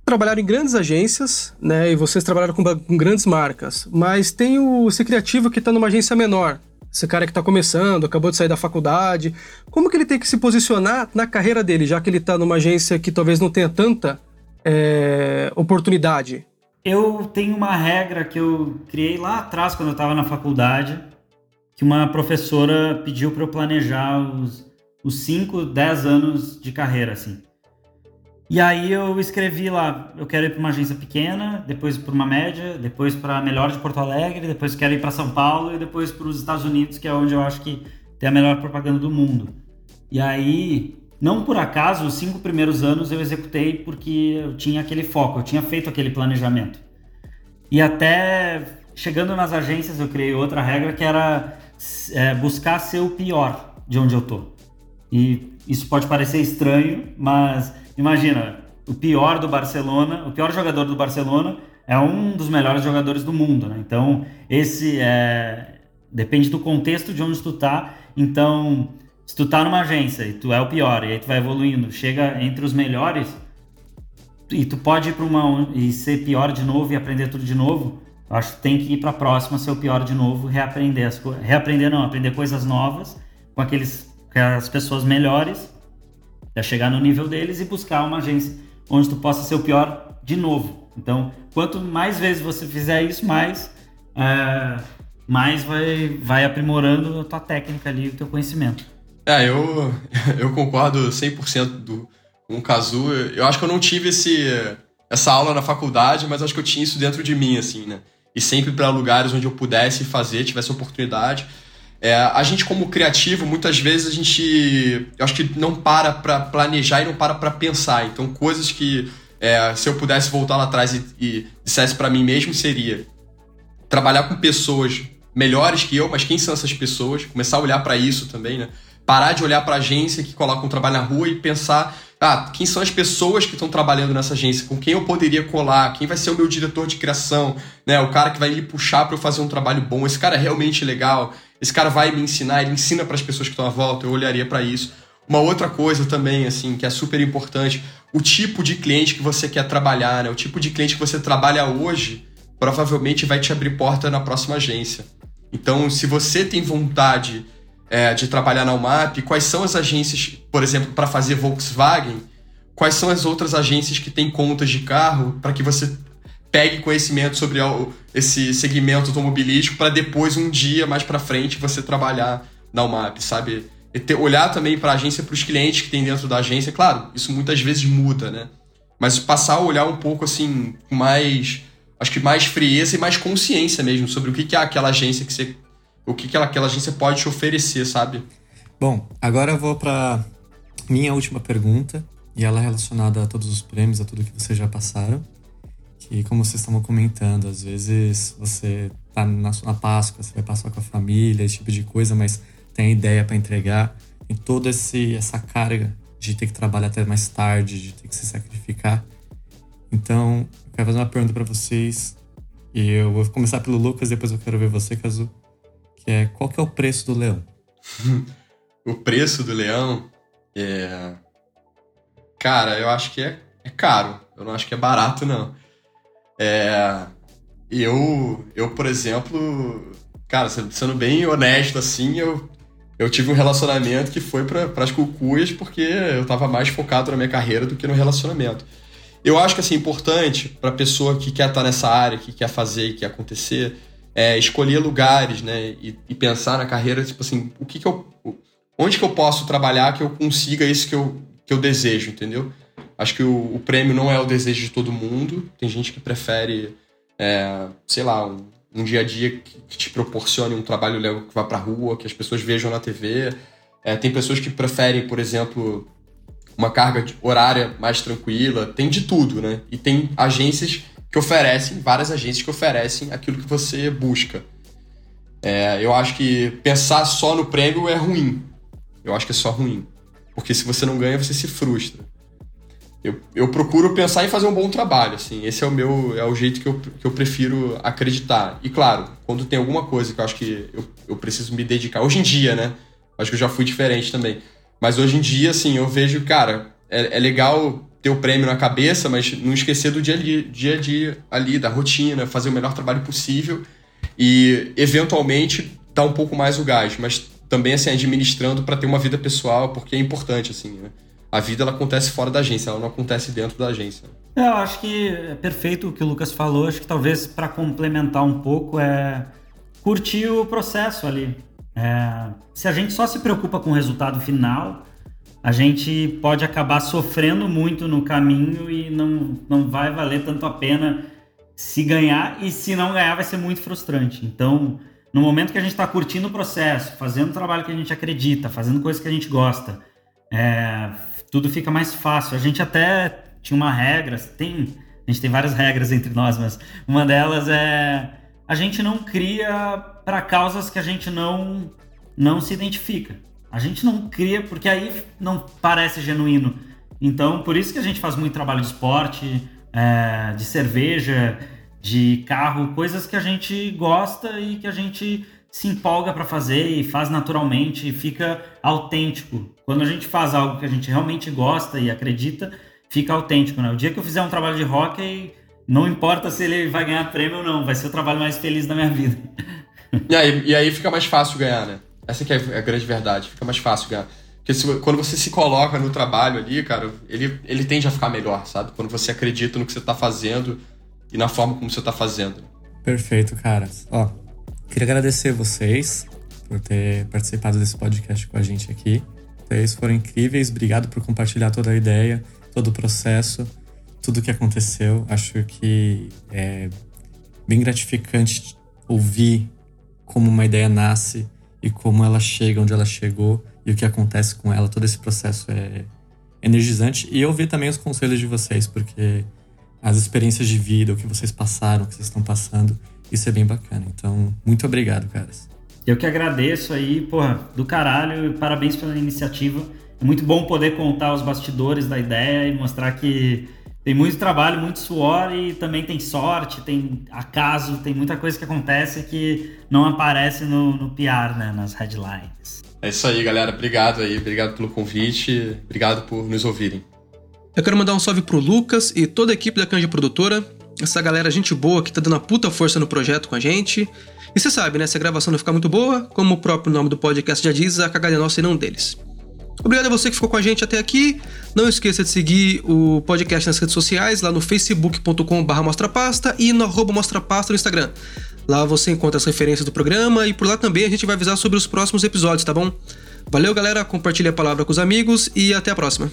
trabalharam em grandes agências, né? E vocês trabalharam com, com grandes marcas. Mas tem o esse criativo que está numa agência menor. Esse cara que está começando, acabou de sair da faculdade. Como que ele tem que se posicionar na carreira dele, já que ele está numa agência que talvez não tenha tanta é, oportunidade? Eu tenho uma regra que eu criei lá atrás, quando eu estava na faculdade, que uma professora pediu para eu planejar os, os 5, 10 anos de carreira, assim. E aí eu escrevi lá, eu quero ir para uma agência pequena, depois para uma média, depois para a melhor de Porto Alegre, depois quero ir para São Paulo e depois para os Estados Unidos, que é onde eu acho que tem a melhor propaganda do mundo. E aí, não por acaso, os cinco primeiros anos eu executei porque eu tinha aquele foco, eu tinha feito aquele planejamento. E até chegando nas agências eu criei outra regra que era é, buscar ser o pior de onde eu tô. E isso pode parecer estranho, mas imagina, o pior do Barcelona, o pior jogador do Barcelona é um dos melhores jogadores do mundo, né? Então, esse é depende do contexto de onde tu tá. Então, se tu tá numa agência e tu é o pior, e aí tu vai evoluindo, chega entre os melhores, e tu pode ir para uma e ser pior de novo e aprender tudo de novo, acho que tem que ir para a próxima, ser o pior de novo, reaprender as reaprender não, aprender coisas novas com aqueles com as pessoas melhores é chegar no nível deles e buscar uma agência onde tu possa ser o pior de novo. Então, quanto mais vezes você fizer isso, mais, é, mais vai, vai aprimorando a tua técnica ali, o teu conhecimento. É, eu, eu concordo 100% do, com o Kazu. Eu acho que eu não tive esse, essa aula na faculdade, mas acho que eu tinha isso dentro de mim, assim, né? E sempre para lugares onde eu pudesse fazer, tivesse oportunidade. É, a gente, como criativo, muitas vezes a gente. Eu acho que não para para planejar e não para para pensar. Então, coisas que. É, se eu pudesse voltar lá atrás e, e dissesse para mim mesmo, seria trabalhar com pessoas melhores que eu, mas quem são essas pessoas? Começar a olhar para isso também, né? Parar de olhar para a agência que coloca um trabalho na rua e pensar, ah, quem são as pessoas que estão trabalhando nessa agência? Com quem eu poderia colar? Quem vai ser o meu diretor de criação? Né? O cara que vai me puxar para eu fazer um trabalho bom. Esse cara é realmente legal esse cara vai me ensinar, ele ensina para as pessoas que estão à volta, eu olharia para isso. Uma outra coisa também, assim, que é super importante, o tipo de cliente que você quer trabalhar, né? O tipo de cliente que você trabalha hoje provavelmente vai te abrir porta na próxima agência. Então, se você tem vontade é, de trabalhar na UMAP, quais são as agências, por exemplo, para fazer Volkswagen? Quais são as outras agências que têm contas de carro para que você pegue conhecimento sobre esse segmento automobilístico para depois, um dia mais para frente, você trabalhar na UMAP, sabe? ter, olhar também para a agência, para os clientes que tem dentro da agência. Claro, isso muitas vezes muda, né? Mas passar a olhar um pouco assim, mais. Acho que mais frieza e mais consciência mesmo sobre o que é aquela agência que você. O que, que aquela agência pode te oferecer, sabe? Bom, agora eu vou para minha última pergunta, e ela é relacionada a todos os prêmios, a tudo que vocês já passaram. Que, como vocês estavam comentando, às vezes você tá na, na Páscoa, você vai passar com a família, esse tipo de coisa, mas tem ideia para entregar, tem toda esse, essa carga de ter que trabalhar até mais tarde, de ter que se sacrificar. Então, eu quero fazer uma pergunta para vocês, e eu vou começar pelo Lucas, depois eu quero ver você, Cazu, que é qual que é o preço do leão? o preço do leão é... Cara, eu acho que é, é caro. Eu não acho que é barato, não. É... Eu, eu, por exemplo, cara, sendo bem honesto assim, eu eu tive um relacionamento que foi para as cucuias porque eu estava mais focado na minha carreira do que no relacionamento. Eu acho que assim, importante para pessoa que quer estar tá nessa área, que quer fazer e quer acontecer, é escolher lugares, né? E, e, pensar na carreira, tipo assim, o que, que eu. Onde que eu posso trabalhar que eu consiga isso que eu, que eu desejo, entendeu? Acho que o, o prêmio não é o desejo de todo mundo. Tem gente que prefere, é, sei lá, um, um dia a dia que, que te proporcione um trabalho que vá pra rua, que as pessoas vejam na TV. É, tem pessoas que preferem, por exemplo, uma carga horária mais tranquila. Tem de tudo, né? E tem agências que oferecem, várias agências que oferecem aquilo que você busca. É, eu acho que pensar só no prêmio é ruim. Eu acho que é só ruim. Porque se você não ganha, você se frustra eu, eu procuro pensar em fazer um bom trabalho, assim. Esse é o meu, é o jeito que eu, que eu prefiro acreditar. E claro, quando tem alguma coisa que eu acho que eu, eu preciso me dedicar, hoje em dia, né? Acho que eu já fui diferente também. Mas hoje em dia, assim, eu vejo, cara, é, é legal ter o prêmio na cabeça, mas não esquecer do dia, dia a dia ali, da rotina, fazer o melhor trabalho possível e, eventualmente, dar um pouco mais o gás, mas também, assim, administrando para ter uma vida pessoal, porque é importante, assim, né? a vida ela acontece fora da agência, ela não acontece dentro da agência. É, eu acho que é perfeito o que o Lucas falou. Acho que talvez para complementar um pouco é curtir o processo ali. É, se a gente só se preocupa com o resultado final, a gente pode acabar sofrendo muito no caminho e não, não vai valer tanto a pena se ganhar e se não ganhar vai ser muito frustrante. Então, no momento que a gente está curtindo o processo, fazendo o trabalho que a gente acredita, fazendo coisas que a gente gosta, é, tudo fica mais fácil. A gente até tinha uma regra, tem, a gente tem várias regras entre nós, mas uma delas é a gente não cria para causas que a gente não não se identifica. A gente não cria porque aí não parece genuíno. Então, por isso que a gente faz muito trabalho de esporte, é, de cerveja, de carro, coisas que a gente gosta e que a gente se empolga para fazer e faz naturalmente e fica autêntico. Quando a gente faz algo que a gente realmente gosta e acredita, fica autêntico, né? O dia que eu fizer um trabalho de hockey, não importa se ele vai ganhar prêmio ou não, vai ser o trabalho mais feliz da minha vida. E aí, e aí fica mais fácil ganhar, né? Essa que é a grande verdade, fica mais fácil ganhar. Porque se, quando você se coloca no trabalho ali, cara, ele, ele tende a ficar melhor, sabe? Quando você acredita no que você tá fazendo e na forma como você tá fazendo. Perfeito, cara. Ó, Queria agradecer vocês por ter participado desse podcast com a gente aqui. Vocês foram incríveis, obrigado por compartilhar toda a ideia, todo o processo, tudo que aconteceu. Acho que é bem gratificante ouvir como uma ideia nasce e como ela chega onde ela chegou e o que acontece com ela. Todo esse processo é energizante. E ouvir também os conselhos de vocês, porque as experiências de vida, o que vocês passaram, o que vocês estão passando, isso é bem bacana. Então, muito obrigado, caras. Eu que agradeço aí, porra, do caralho, parabéns pela iniciativa. É muito bom poder contar os bastidores da ideia e mostrar que tem muito trabalho, muito suor e também tem sorte, tem acaso, tem muita coisa que acontece que não aparece no, no PR, né, nas headlines. É isso aí, galera. Obrigado aí, obrigado pelo convite, obrigado por nos ouvirem. Eu quero mandar um salve pro Lucas e toda a equipe da Canja Produtora essa galera gente boa que tá dando a puta força no projeto com a gente. E você sabe, né? Se a gravação não ficar muito boa, como o próprio nome do podcast já diz, a cagada é nossa e não deles. Obrigado a você que ficou com a gente até aqui. Não esqueça de seguir o podcast nas redes sociais, lá no facebook.com.br mostrapasta e no arroba mostrapasta no Instagram. Lá você encontra as referências do programa e por lá também a gente vai avisar sobre os próximos episódios, tá bom? Valeu, galera. Compartilhe a palavra com os amigos e até a próxima.